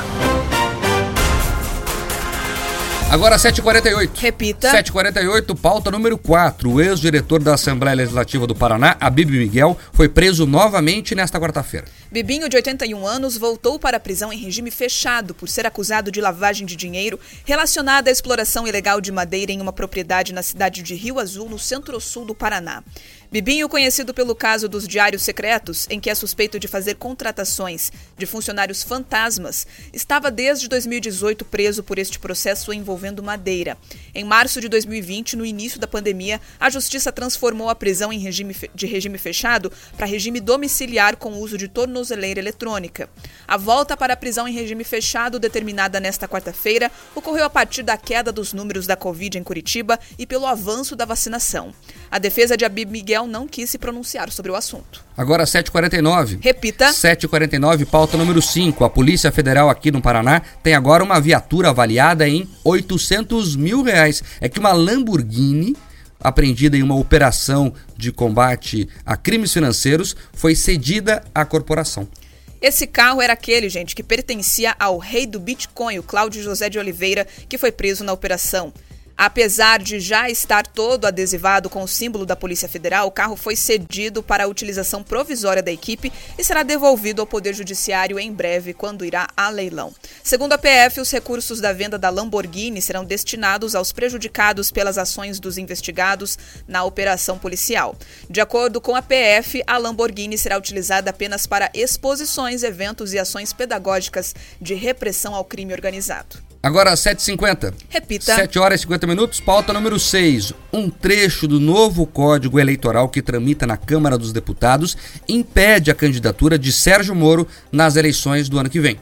Agora 7h48. Repita. 7h48, pauta número 4. O ex-diretor da Assembleia Legislativa do Paraná, Abib Miguel, foi preso novamente nesta quarta-feira. Bibinho, de 81 anos, voltou para a prisão em regime fechado por ser acusado de lavagem de dinheiro relacionada à exploração ilegal de madeira em uma propriedade na cidade de Rio Azul, no centro-sul do Paraná. Bibinho, conhecido pelo caso dos diários secretos, em que é suspeito de fazer contratações de funcionários fantasmas, estava desde 2018 preso por este processo envolvendo madeira. Em março de 2020, no início da pandemia, a justiça transformou a prisão em regime de regime fechado para regime domiciliar com uso de tornozeleira eletrônica. A volta para a prisão em regime fechado, determinada nesta quarta-feira, ocorreu a partir da queda dos números da Covid em Curitiba e pelo avanço da vacinação. A defesa de Abib Miguel não quis se pronunciar sobre o assunto. Agora 7h49. Repita. 7h49, pauta número 5. A Polícia Federal aqui no Paraná tem agora uma viatura avaliada em 800 mil reais. É que uma Lamborghini apreendida em uma operação de combate a crimes financeiros foi cedida à corporação. Esse carro era aquele, gente, que pertencia ao rei do Bitcoin, o Cláudio José de Oliveira, que foi preso na operação. Apesar de já estar todo adesivado com o símbolo da Polícia Federal, o carro foi cedido para a utilização provisória da equipe e será devolvido ao Poder Judiciário em breve, quando irá a leilão. Segundo a PF, os recursos da venda da Lamborghini serão destinados aos prejudicados pelas ações dos investigados na operação policial. De acordo com a PF, a Lamborghini será utilizada apenas para exposições, eventos e ações pedagógicas de repressão ao crime organizado. Agora 7h50. Repita. 7 horas e 50 minutos, pauta número 6. Um trecho do novo Código Eleitoral que tramita na Câmara dos Deputados impede a candidatura de Sérgio Moro nas eleições do ano que vem.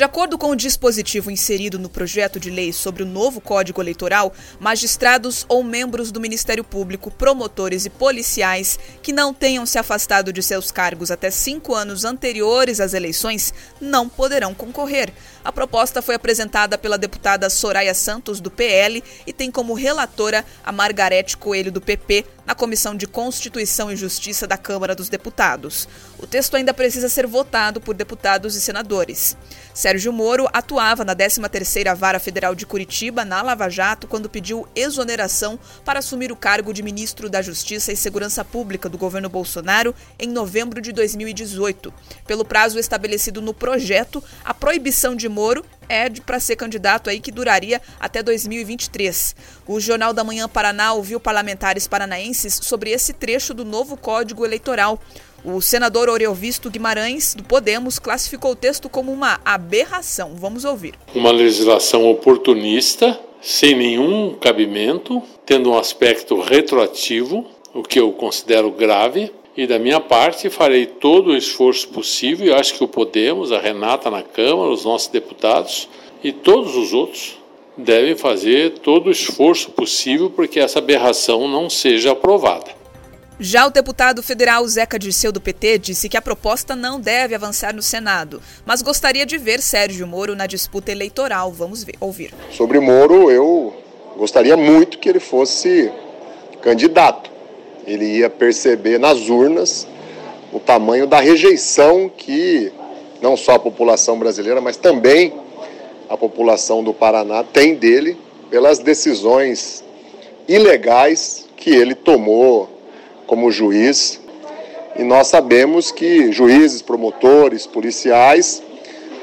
De acordo com o dispositivo inserido no projeto de lei sobre o novo Código Eleitoral, magistrados ou membros do Ministério Público, promotores e policiais que não tenham se afastado de seus cargos até cinco anos anteriores às eleições não poderão concorrer. A proposta foi apresentada pela deputada Soraya Santos, do PL, e tem como relatora a Margarete Coelho, do PP, na Comissão de Constituição e Justiça da Câmara dos Deputados. O texto ainda precisa ser votado por deputados e senadores. Sérgio Moro atuava na 13ª Vara Federal de Curitiba, na Lava Jato, quando pediu exoneração para assumir o cargo de ministro da Justiça e Segurança Pública do governo Bolsonaro em novembro de 2018. Pelo prazo estabelecido no projeto, a proibição de Moro é para ser candidato aí que duraria até 2023. O Jornal da Manhã Paraná ouviu parlamentares paranaenses sobre esse trecho do novo Código Eleitoral. O senador Oreovisto Guimarães, do Podemos, classificou o texto como uma aberração. Vamos ouvir. Uma legislação oportunista, sem nenhum cabimento, tendo um aspecto retroativo, o que eu considero grave, e da minha parte farei todo o esforço possível, e acho que o Podemos, a Renata na Câmara, os nossos deputados e todos os outros devem fazer todo o esforço possível para que essa aberração não seja aprovada. Já o deputado federal Zeca Dirceu do PT disse que a proposta não deve avançar no Senado, mas gostaria de ver Sérgio Moro na disputa eleitoral. Vamos ver, ouvir. Sobre Moro, eu gostaria muito que ele fosse candidato. Ele ia perceber nas urnas o tamanho da rejeição que não só a população brasileira, mas também a população do Paraná tem dele pelas decisões ilegais que ele tomou como juiz e nós sabemos que juízes, promotores, policiais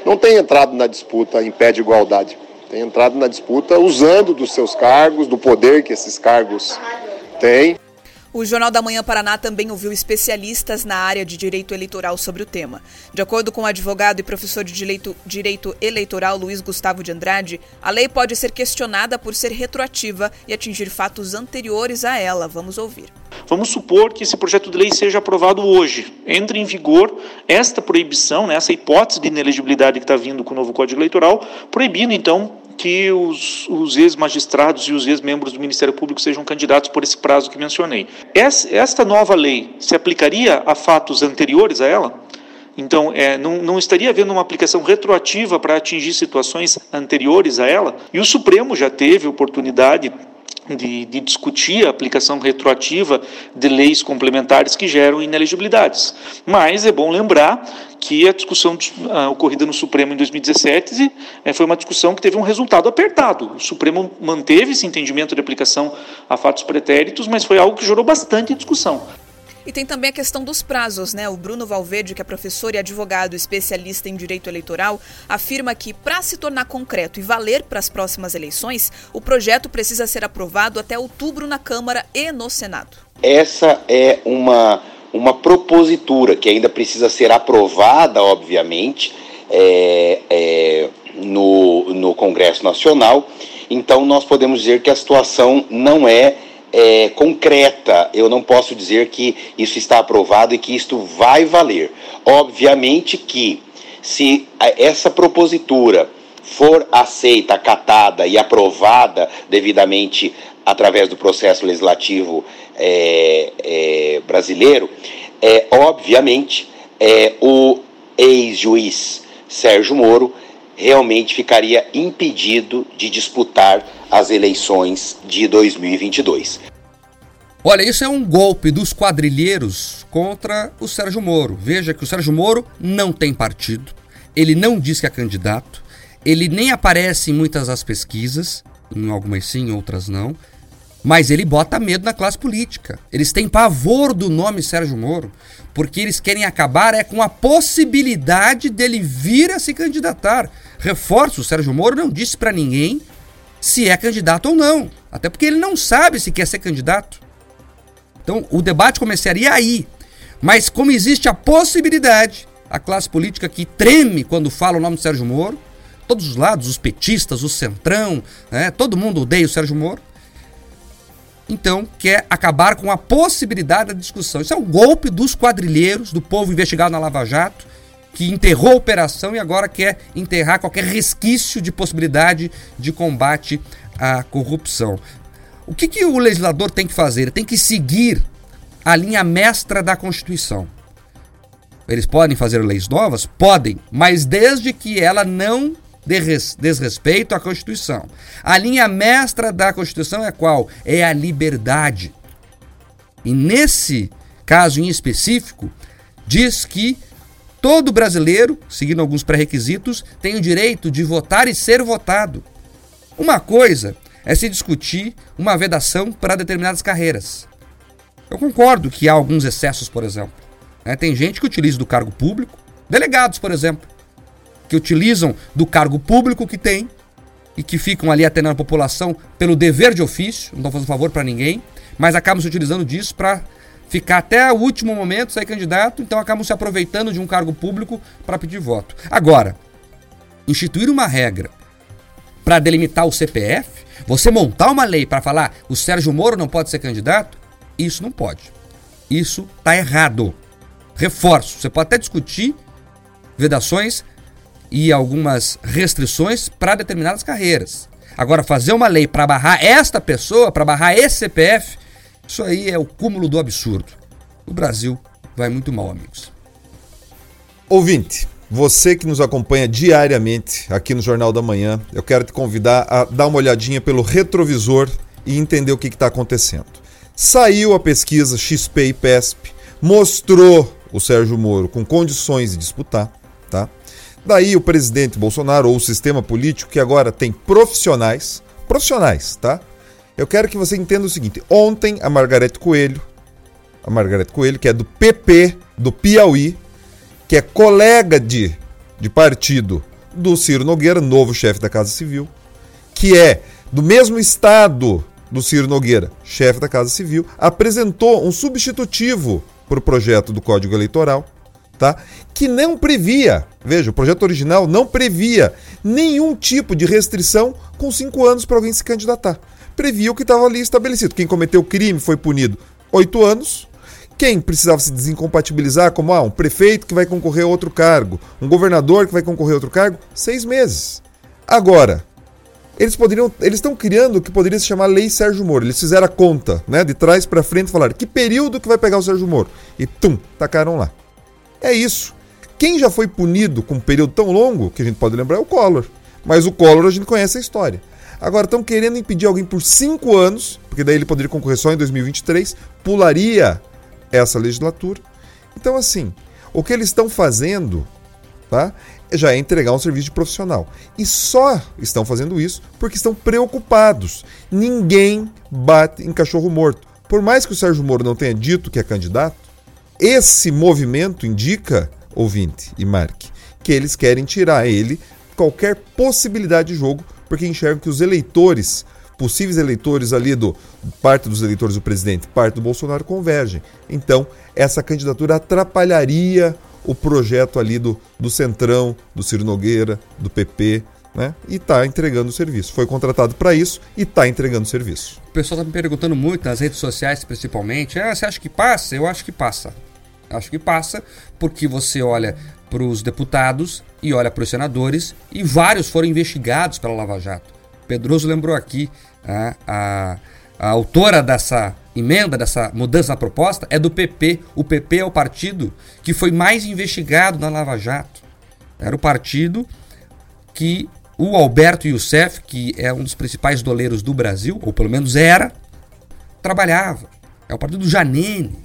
não têm entrado na disputa em pé de igualdade. Têm entrado na disputa usando dos seus cargos, do poder que esses cargos têm. O Jornal da Manhã Paraná também ouviu especialistas na área de direito eleitoral sobre o tema. De acordo com o advogado e professor de direito, direito, eleitoral Luiz Gustavo de Andrade, a lei pode ser questionada por ser retroativa e atingir fatos anteriores a ela. Vamos ouvir. Vamos supor que esse projeto de lei seja aprovado hoje. Entre em vigor esta proibição, né, essa hipótese de inelegibilidade que está vindo com o novo Código Eleitoral, proibindo, então, que os, os ex-magistrados e os ex-membros do Ministério Público sejam candidatos por esse prazo que mencionei. Esta nova lei se aplicaria a fatos anteriores a ela? Então, é, não, não, estaria havendo uma aplicação retroativa para atingir situações anteriores a ela? E o Supremo já teve oportunidade de, de, discutir a aplicação retroativa de leis complementares que geram inelegibilidades. Mas é bom lembrar que a discussão uh, ocorrida no Supremo em 2017 eh, foi uma discussão que teve um resultado apertado. O Supremo manteve esse entendimento de aplicação a fatos pretéritos, mas foi algo que gerou bastante discussão. E tem também a questão dos prazos, né? O Bruno Valverde, que é professor e advogado especialista em direito eleitoral, afirma que, para se tornar concreto e valer para as próximas eleições, o projeto precisa ser aprovado até outubro na Câmara e no Senado. Essa é uma, uma propositura que ainda precisa ser aprovada, obviamente, é, é, no, no Congresso Nacional. Então, nós podemos dizer que a situação não é é, concreta. Eu não posso dizer que isso está aprovado e que isto vai valer. Obviamente que se essa propositura for aceita, acatada e aprovada devidamente através do processo legislativo é, é, brasileiro, é, obviamente é, o ex-juiz Sérgio Moro realmente ficaria impedido de disputar as eleições de 2022. Olha, isso é um golpe dos quadrilheiros contra o Sérgio Moro. Veja que o Sérgio Moro não tem partido, ele não diz que é candidato, ele nem aparece em muitas das pesquisas, em algumas sim, outras não, mas ele bota medo na classe política. Eles têm pavor do nome Sérgio Moro, porque eles querem acabar é com a possibilidade dele vir a se candidatar. Reforço, o Sérgio Moro não disse para ninguém se é candidato ou não, até porque ele não sabe se quer ser candidato. Então, o debate começaria aí. Mas como existe a possibilidade, a classe política que treme quando fala o nome do Sérgio Moro, todos os lados, os petistas, o centrão, né, todo mundo odeia o Sérgio Moro então quer acabar com a possibilidade da discussão. Isso é um golpe dos quadrilheiros, do povo investigado na Lava Jato, que enterrou a operação e agora quer enterrar qualquer resquício de possibilidade de combate à corrupção. O que, que o legislador tem que fazer? Ele tem que seguir a linha mestra da Constituição. Eles podem fazer leis novas? Podem, mas desde que ela não desrespeito à Constituição. A linha mestra da Constituição é qual? É a liberdade. E nesse caso em específico, diz que todo brasileiro, seguindo alguns pré-requisitos, tem o direito de votar e ser votado. Uma coisa é se discutir uma vedação para determinadas carreiras. Eu concordo que há alguns excessos, por exemplo. Né? Tem gente que utiliza do cargo público, delegados, por exemplo, que utilizam do cargo público que tem e que ficam ali atendendo a população pelo dever de ofício, não estão fazendo favor para ninguém, mas acabam se utilizando disso para ficar até o último momento, sair candidato, então acabam se aproveitando de um cargo público para pedir voto. Agora, instituir uma regra para delimitar o CPF, você montar uma lei para falar o Sérgio Moro não pode ser candidato, isso não pode. Isso está errado. Reforço, você pode até discutir vedações e algumas restrições para determinadas carreiras. Agora, fazer uma lei para barrar esta pessoa, para barrar esse CPF, isso aí é o cúmulo do absurdo. O Brasil vai muito mal, amigos. Ouvinte, você que nos acompanha diariamente aqui no Jornal da Manhã, eu quero te convidar a dar uma olhadinha pelo retrovisor e entender o que está acontecendo. Saiu a pesquisa XP e PESP, mostrou o Sérgio Moro com condições de disputar, tá? Daí o presidente Bolsonaro ou o sistema político que agora tem profissionais, profissionais, tá? Eu quero que você entenda o seguinte: ontem a Margarete Coelho a Margarete Coelho, que é do PP do Piauí, que é colega de, de partido do Ciro Nogueira, novo chefe da Casa Civil, que é do mesmo estado do Ciro Nogueira, chefe da Casa Civil, apresentou um substitutivo para o projeto do Código Eleitoral, tá? que não previa, veja, o projeto original não previa nenhum tipo de restrição com cinco anos para alguém se candidatar. Previa o que estava ali estabelecido. Quem cometeu crime foi punido oito anos. Quem precisava se desincompatibilizar, como ah, um prefeito que vai concorrer a outro cargo, um governador que vai concorrer a outro cargo, seis meses. Agora, eles poderiam, eles estão criando o que poderia se chamar Lei Sérgio Moro. Eles fizeram a conta, né, de trás para frente, falaram que período que vai pegar o Sérgio Moro e tum, tacaram lá. É isso. Quem já foi punido com um período tão longo, que a gente pode lembrar, é o Collor. Mas o Collor a gente conhece a história. Agora estão querendo impedir alguém por cinco anos, porque daí ele poderia concorrer só em 2023, pularia essa legislatura. Então, assim, o que eles estão fazendo tá, já é entregar um serviço de profissional. E só estão fazendo isso porque estão preocupados. Ninguém bate em cachorro morto. Por mais que o Sérgio Moro não tenha dito que é candidato, esse movimento indica, ouvinte e marque, que eles querem tirar ele qualquer possibilidade de jogo, porque enxergam que os eleitores, possíveis eleitores ali do parte dos eleitores do presidente, parte do Bolsonaro convergem. Então, essa candidatura atrapalharia o projeto ali do, do Centrão, do Ciro Nogueira, do PP, né? E está entregando o serviço. Foi contratado para isso e está entregando o serviço. O pessoal está me perguntando muito nas redes sociais, principalmente. Ah, você acha que passa? Eu acho que passa. Acho que passa porque você olha para os deputados e olha para os senadores e vários foram investigados pela Lava Jato. Pedroso lembrou aqui a, a, a autora dessa emenda, dessa mudança na proposta, é do PP. O PP é o partido que foi mais investigado na Lava Jato. Era o partido que o Alberto Youssef, que é um dos principais doleiros do Brasil, ou pelo menos era, trabalhava. É o partido do Janine.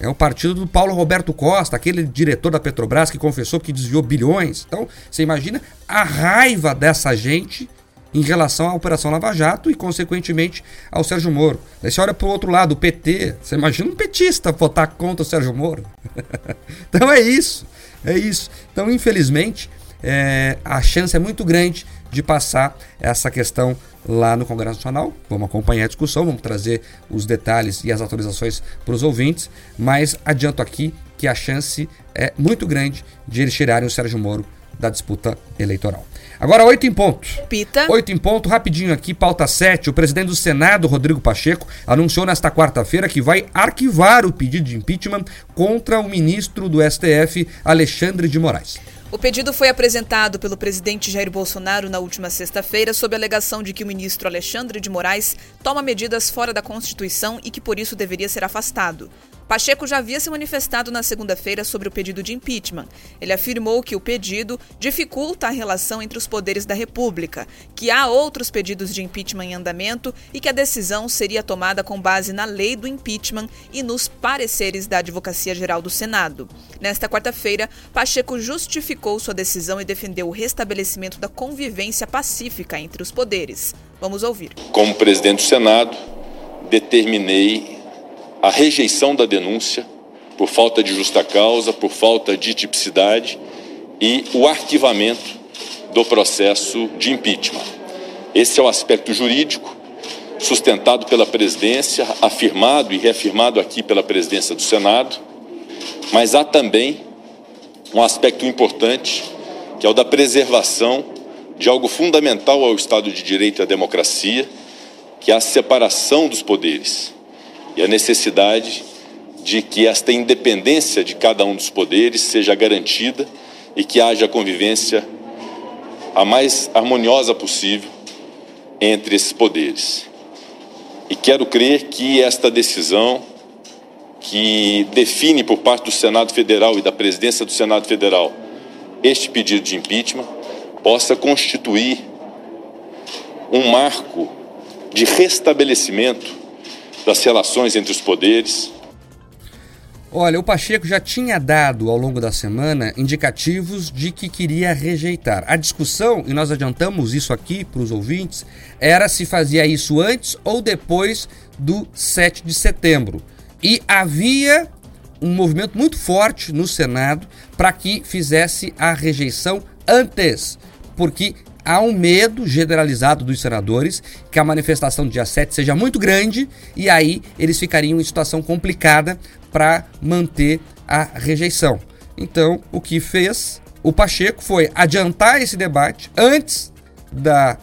É o partido do Paulo Roberto Costa, aquele diretor da Petrobras que confessou que desviou bilhões. Então, você imagina a raiva dessa gente em relação à Operação Lava Jato e, consequentemente, ao Sérgio Moro. Aí você olha para o outro lado, o PT. Você imagina um petista votar contra o Sérgio Moro. *laughs* então é isso. É isso. Então, infelizmente, é, a chance é muito grande de passar essa questão lá no Congresso Nacional. Vamos acompanhar a discussão, vamos trazer os detalhes e as atualizações para os ouvintes, mas adianto aqui que a chance é muito grande de eles tirarem o Sérgio Moro da disputa eleitoral. Agora, oito em ponto. Pita. Oito em ponto, rapidinho aqui, pauta 7. O presidente do Senado, Rodrigo Pacheco, anunciou nesta quarta-feira que vai arquivar o pedido de impeachment contra o ministro do STF, Alexandre de Moraes. O pedido foi apresentado pelo presidente Jair Bolsonaro na última sexta-feira, sob a alegação de que o ministro Alexandre de Moraes toma medidas fora da Constituição e que por isso deveria ser afastado. Pacheco já havia se manifestado na segunda-feira sobre o pedido de impeachment. Ele afirmou que o pedido dificulta a relação entre os poderes da República, que há outros pedidos de impeachment em andamento e que a decisão seria tomada com base na lei do impeachment e nos pareceres da Advocacia Geral do Senado. Nesta quarta-feira, Pacheco justificou sua decisão e defendeu o restabelecimento da convivência pacífica entre os poderes. Vamos ouvir. Como presidente do Senado, determinei a rejeição da denúncia por falta de justa causa, por falta de tipicidade e o arquivamento do processo de impeachment. Esse é o aspecto jurídico sustentado pela presidência, afirmado e reafirmado aqui pela presidência do Senado, mas há também um aspecto importante, que é o da preservação de algo fundamental ao Estado de Direito e à democracia, que é a separação dos poderes e a necessidade de que esta independência de cada um dos poderes seja garantida e que haja convivência a mais harmoniosa possível entre esses poderes. E quero crer que esta decisão, que define por parte do Senado Federal e da presidência do Senado Federal este pedido de impeachment, possa constituir um marco de restabelecimento das relações entre os poderes. Olha, o Pacheco já tinha dado ao longo da semana indicativos de que queria rejeitar. A discussão, e nós adiantamos isso aqui para os ouvintes, era se fazia isso antes ou depois do 7 de setembro. E havia um movimento muito forte no Senado para que fizesse a rejeição antes, porque há um medo generalizado dos senadores que a manifestação do dia 7 seja muito grande e aí eles ficariam em situação complicada para manter a rejeição. Então, o que fez o Pacheco foi adiantar esse debate antes da,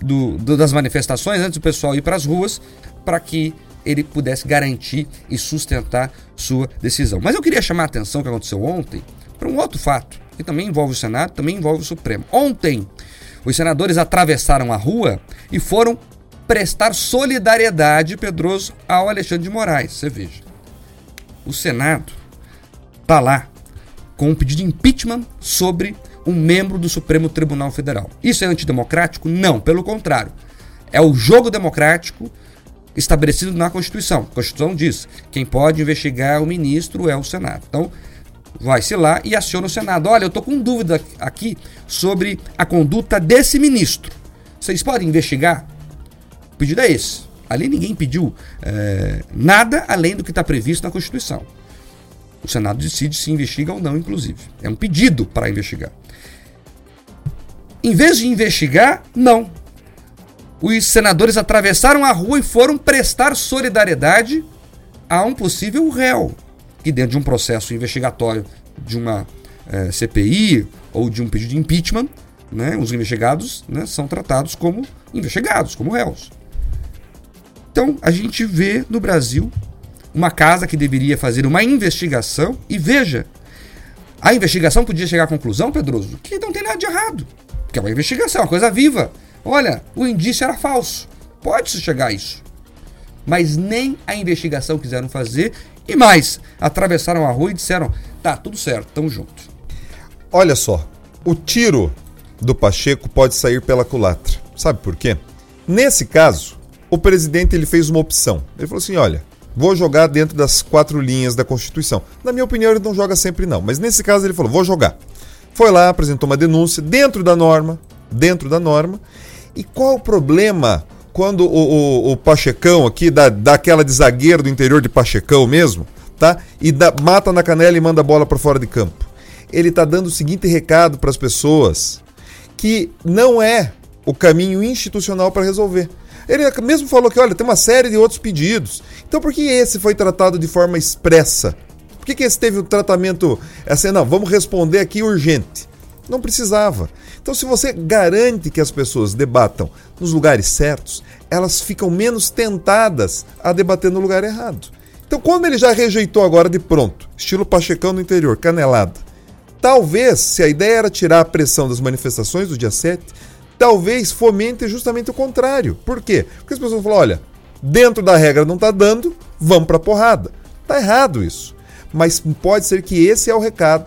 do, do, das manifestações, antes do pessoal ir para as ruas, para que ele pudesse garantir e sustentar sua decisão. Mas eu queria chamar a atenção que aconteceu ontem para um outro fato, que também envolve o Senado, também envolve o Supremo. Ontem, os senadores atravessaram a rua e foram prestar solidariedade, Pedroso, ao Alexandre de Moraes. Você veja. O Senado está lá com um pedido de impeachment sobre um membro do Supremo Tribunal Federal. Isso é antidemocrático? Não, pelo contrário. É o jogo democrático estabelecido na Constituição. A Constituição diz: quem pode investigar o ministro é o Senado. Então, vai-se lá e aciona o Senado. Olha, eu estou com dúvida aqui sobre a conduta desse ministro. Vocês podem investigar? O pedido é esse. Ali ninguém pediu é, nada além do que está previsto na Constituição. O Senado decide se investiga ou não, inclusive. É um pedido para investigar. Em vez de investigar, não os senadores atravessaram a rua e foram prestar solidariedade a um possível réu, que dentro de um processo investigatório de uma é, CPI ou de um pedido de impeachment, né, os investigados né, são tratados como investigados, como réus. Então, a gente vê no Brasil uma casa que deveria fazer uma investigação e veja, a investigação podia chegar à conclusão, Pedroso, que não tem nada de errado, que é uma investigação, uma coisa viva. Olha, o indício era falso. Pode-se chegar a isso. Mas nem a investigação quiseram fazer. E mais, atravessaram a rua e disseram: tá, tudo certo, tamo junto. Olha só, o tiro do Pacheco pode sair pela culatra. Sabe por quê? Nesse caso, o presidente ele fez uma opção. Ele falou assim: olha, vou jogar dentro das quatro linhas da Constituição. Na minha opinião, ele não joga sempre, não. Mas nesse caso, ele falou: vou jogar. Foi lá, apresentou uma denúncia dentro da norma, dentro da norma, e qual o problema quando o, o, o Pachecão aqui, dá, dá aquela de zagueiro do interior de Pachecão mesmo, tá? E dá, mata na canela e manda a bola para fora de campo. Ele está dando o seguinte recado para as pessoas: que não é o caminho institucional para resolver. Ele mesmo falou que, olha, tem uma série de outros pedidos. Então por que esse foi tratado de forma expressa? Por que, que esse teve o um tratamento assim, não, vamos responder aqui urgente? Não precisava. Então, se você garante que as pessoas debatam nos lugares certos, elas ficam menos tentadas a debater no lugar errado. Então, quando ele já rejeitou agora de pronto, estilo Pachecão no interior, canelada, talvez, se a ideia era tirar a pressão das manifestações do dia 7, talvez fomente justamente o contrário. Por quê? Porque as pessoas falam: olha, dentro da regra não está dando, vamos para porrada. Está errado isso. Mas pode ser que esse é o recado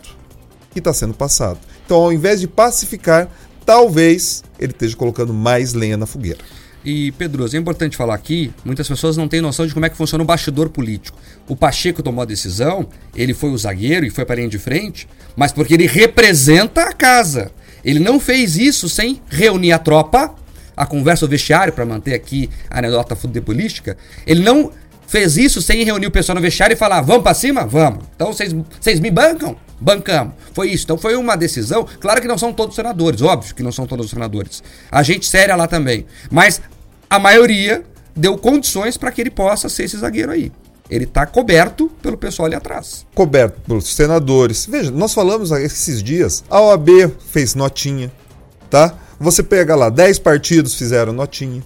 que está sendo passado. Então, ao invés de pacificar, talvez ele esteja colocando mais lenha na fogueira. E, Pedroso, é importante falar aqui, muitas pessoas não têm noção de como é que funciona o bastidor político. O Pacheco tomou a decisão, ele foi o zagueiro e foi para a linha de frente, mas porque ele representa a casa. Ele não fez isso sem reunir a tropa, a conversa o vestiário, para manter aqui a anedota futebolística. Ele não fez isso sem reunir o pessoal no vestiário e falar: vamos para cima? Vamos. Então vocês me bancam? Bancamos. Foi isso. Então foi uma decisão. Claro que não são todos senadores, óbvio que não são todos os senadores. A gente séria lá também. Mas a maioria deu condições para que ele possa ser esse zagueiro aí. Ele está coberto pelo pessoal ali atrás. Coberto pelos senadores. Veja, nós falamos esses dias, a OAB fez notinha, tá? Você pega lá, 10 partidos fizeram notinha.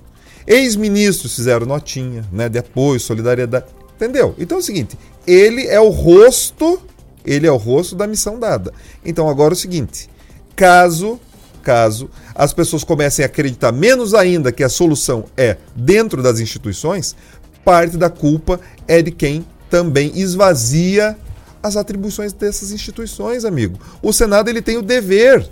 Ex-ministros fizeram notinha, né, de apoio, solidariedade. Entendeu? Então é o seguinte, ele é o rosto ele é o rosto da missão dada. Então agora é o seguinte: caso caso as pessoas comecem a acreditar menos ainda que a solução é dentro das instituições, parte da culpa é de quem também esvazia as atribuições dessas instituições, amigo. O Senado ele tem o dever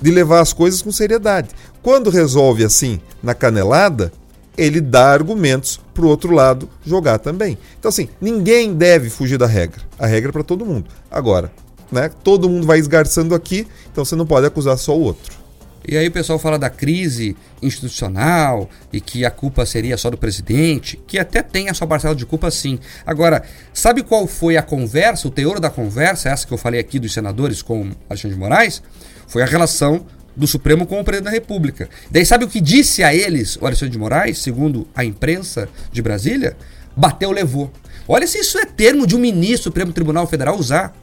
de levar as coisas com seriedade. Quando resolve assim na canelada, ele dá argumentos para o outro lado jogar também. Então, assim, ninguém deve fugir da regra. A regra é para todo mundo. Agora, né, todo mundo vai esgarçando aqui, então você não pode acusar só o outro. E aí o pessoal fala da crise institucional e que a culpa seria só do presidente, que até tem a sua parcela de culpa sim. Agora, sabe qual foi a conversa, o teor da conversa, essa que eu falei aqui dos senadores com Alexandre de Moraes? Foi a relação do Supremo com o presidente da República. Daí sabe o que disse a eles o Alexandre de Moraes, segundo a imprensa de Brasília? Bateu, levou. Olha se isso é termo de um ministro do Supremo Tribunal Federal usar.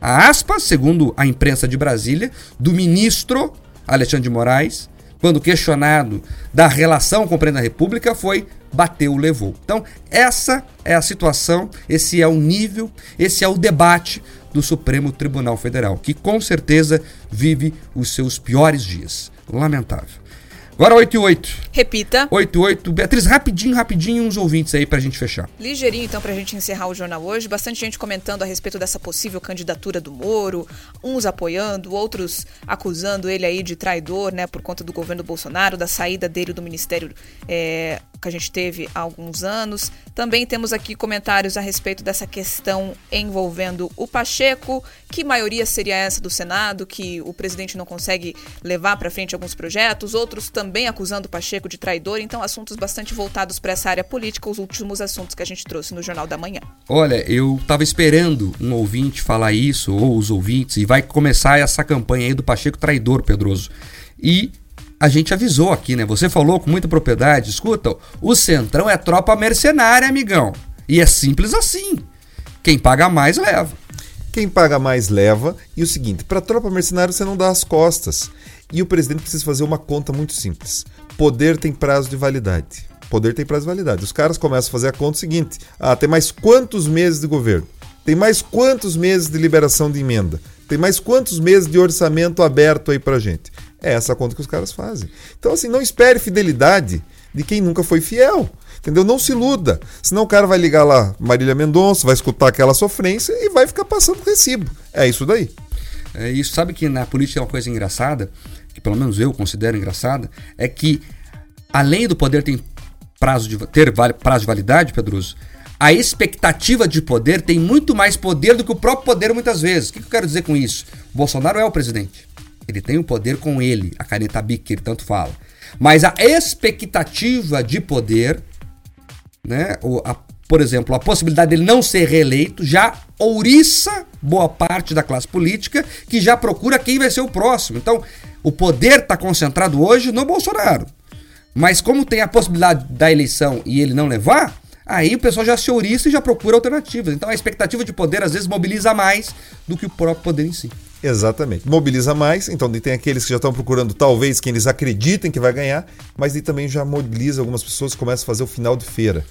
A aspas, segundo a imprensa de Brasília, do ministro Alexandre de Moraes, quando questionado da relação com o presidente da República, foi bateu, levou. Então, essa é a situação, esse é o nível, esse é o debate do Supremo Tribunal Federal, que com certeza vive os seus piores dias. Lamentável. Agora 8 e 8. Repita. 8 e 8. Beatriz, rapidinho, rapidinho, uns ouvintes aí pra gente fechar. Ligeirinho, então, pra gente encerrar o jornal hoje. Bastante gente comentando a respeito dessa possível candidatura do Moro, uns apoiando, outros acusando ele aí de traidor, né, por conta do governo Bolsonaro, da saída dele do ministério é, que a gente teve há alguns anos. Também temos aqui comentários a respeito dessa questão envolvendo o Pacheco, que maioria seria essa do Senado, que o presidente não consegue levar para frente alguns projetos, outros também acusando o Pacheco de traidor, então assuntos bastante voltados para essa área política, os últimos assuntos que a gente trouxe no Jornal da Manhã. Olha, eu tava esperando um ouvinte falar isso, ou os ouvintes, e vai começar essa campanha aí do Pacheco traidor, Pedroso. E a gente avisou aqui, né? Você falou com muita propriedade. Escuta, o Centrão é tropa mercenária, amigão. E é simples assim. Quem paga mais leva. Quem paga mais leva. E o seguinte, para tropa mercenária você não dá as costas. E o presidente precisa fazer uma conta muito simples. Poder tem prazo de validade. Poder tem prazo de validade. Os caras começam a fazer a conta seguinte: ah, tem mais quantos meses de governo? Tem mais quantos meses de liberação de emenda? Tem mais quantos meses de orçamento aberto aí pra gente? É essa conta que os caras fazem. Então, assim, não espere fidelidade de quem nunca foi fiel. Entendeu? Não se iluda. Senão o cara vai ligar lá Marília Mendonça, vai escutar aquela sofrência e vai ficar passando recibo. É isso daí. É isso. Sabe que na política é uma coisa engraçada, que pelo menos eu considero engraçada, é que além do poder ter prazo de, ter prazo de validade, Pedroso, a expectativa de poder tem muito mais poder do que o próprio poder muitas vezes. O que eu quero dizer com isso? O Bolsonaro é o presidente. Ele tem o poder com ele, a caneta BIC que ele tanto fala. Mas a expectativa de poder, né, o, a, por exemplo, a possibilidade dele não ser reeleito já ouriça boa parte da classe política que já procura quem vai ser o próximo. Então, o poder está concentrado hoje no Bolsonaro. Mas como tem a possibilidade da eleição e ele não levar, aí o pessoal já se ouriça e já procura alternativas. Então a expectativa de poder às vezes mobiliza mais do que o próprio poder em si. Exatamente. Mobiliza mais, então tem aqueles que já estão procurando talvez quem eles acreditem que vai ganhar, mas ele também já mobiliza algumas pessoas que começam a fazer o final de feira.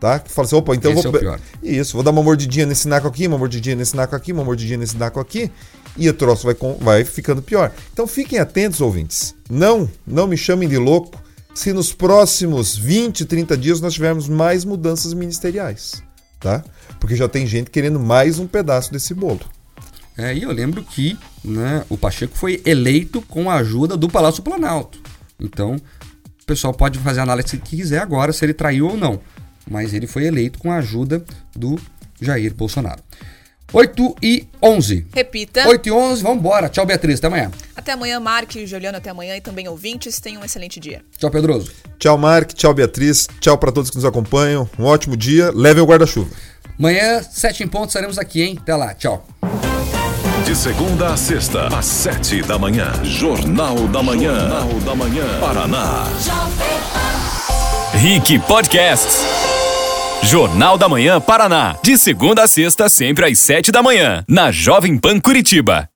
Tá? Que fala assim, opa, então Esse vou. é o pior. Isso, vou dar uma mordidinha nesse naco aqui, uma mordidinha nesse naco aqui, uma mordidinha nesse naco aqui, e o troço vai, com- vai ficando pior. Então fiquem atentos, ouvintes. Não, não me chamem de louco se nos próximos 20, 30 dias nós tivermos mais mudanças ministeriais, tá? Porque já tem gente querendo mais um pedaço desse bolo. É, e eu lembro que né, o Pacheco foi eleito com a ajuda do Palácio Planalto. Então, o pessoal pode fazer a análise que quiser agora, se ele traiu ou não. Mas ele foi eleito com a ajuda do Jair Bolsonaro. 8 e 11. Repita. 8 e 11, vamos embora. Tchau, Beatriz. Até amanhã. Até amanhã, Mark e Juliano, até amanhã e também ouvintes. Tenham um excelente dia. Tchau, Pedroso. Tchau, Mark. Tchau, Beatriz. Tchau para todos que nos acompanham. Um ótimo dia. Levem o guarda-chuva. Amanhã, 7 em ponto, estaremos aqui, hein? Até lá. Tchau. De segunda a sexta, às sete da manhã. Jornal da Manhã. Jornal da Manhã. Paraná. Rick Podcasts. Jornal da Manhã Paraná. De segunda a sexta, sempre às sete da manhã. Na Jovem Pan Curitiba.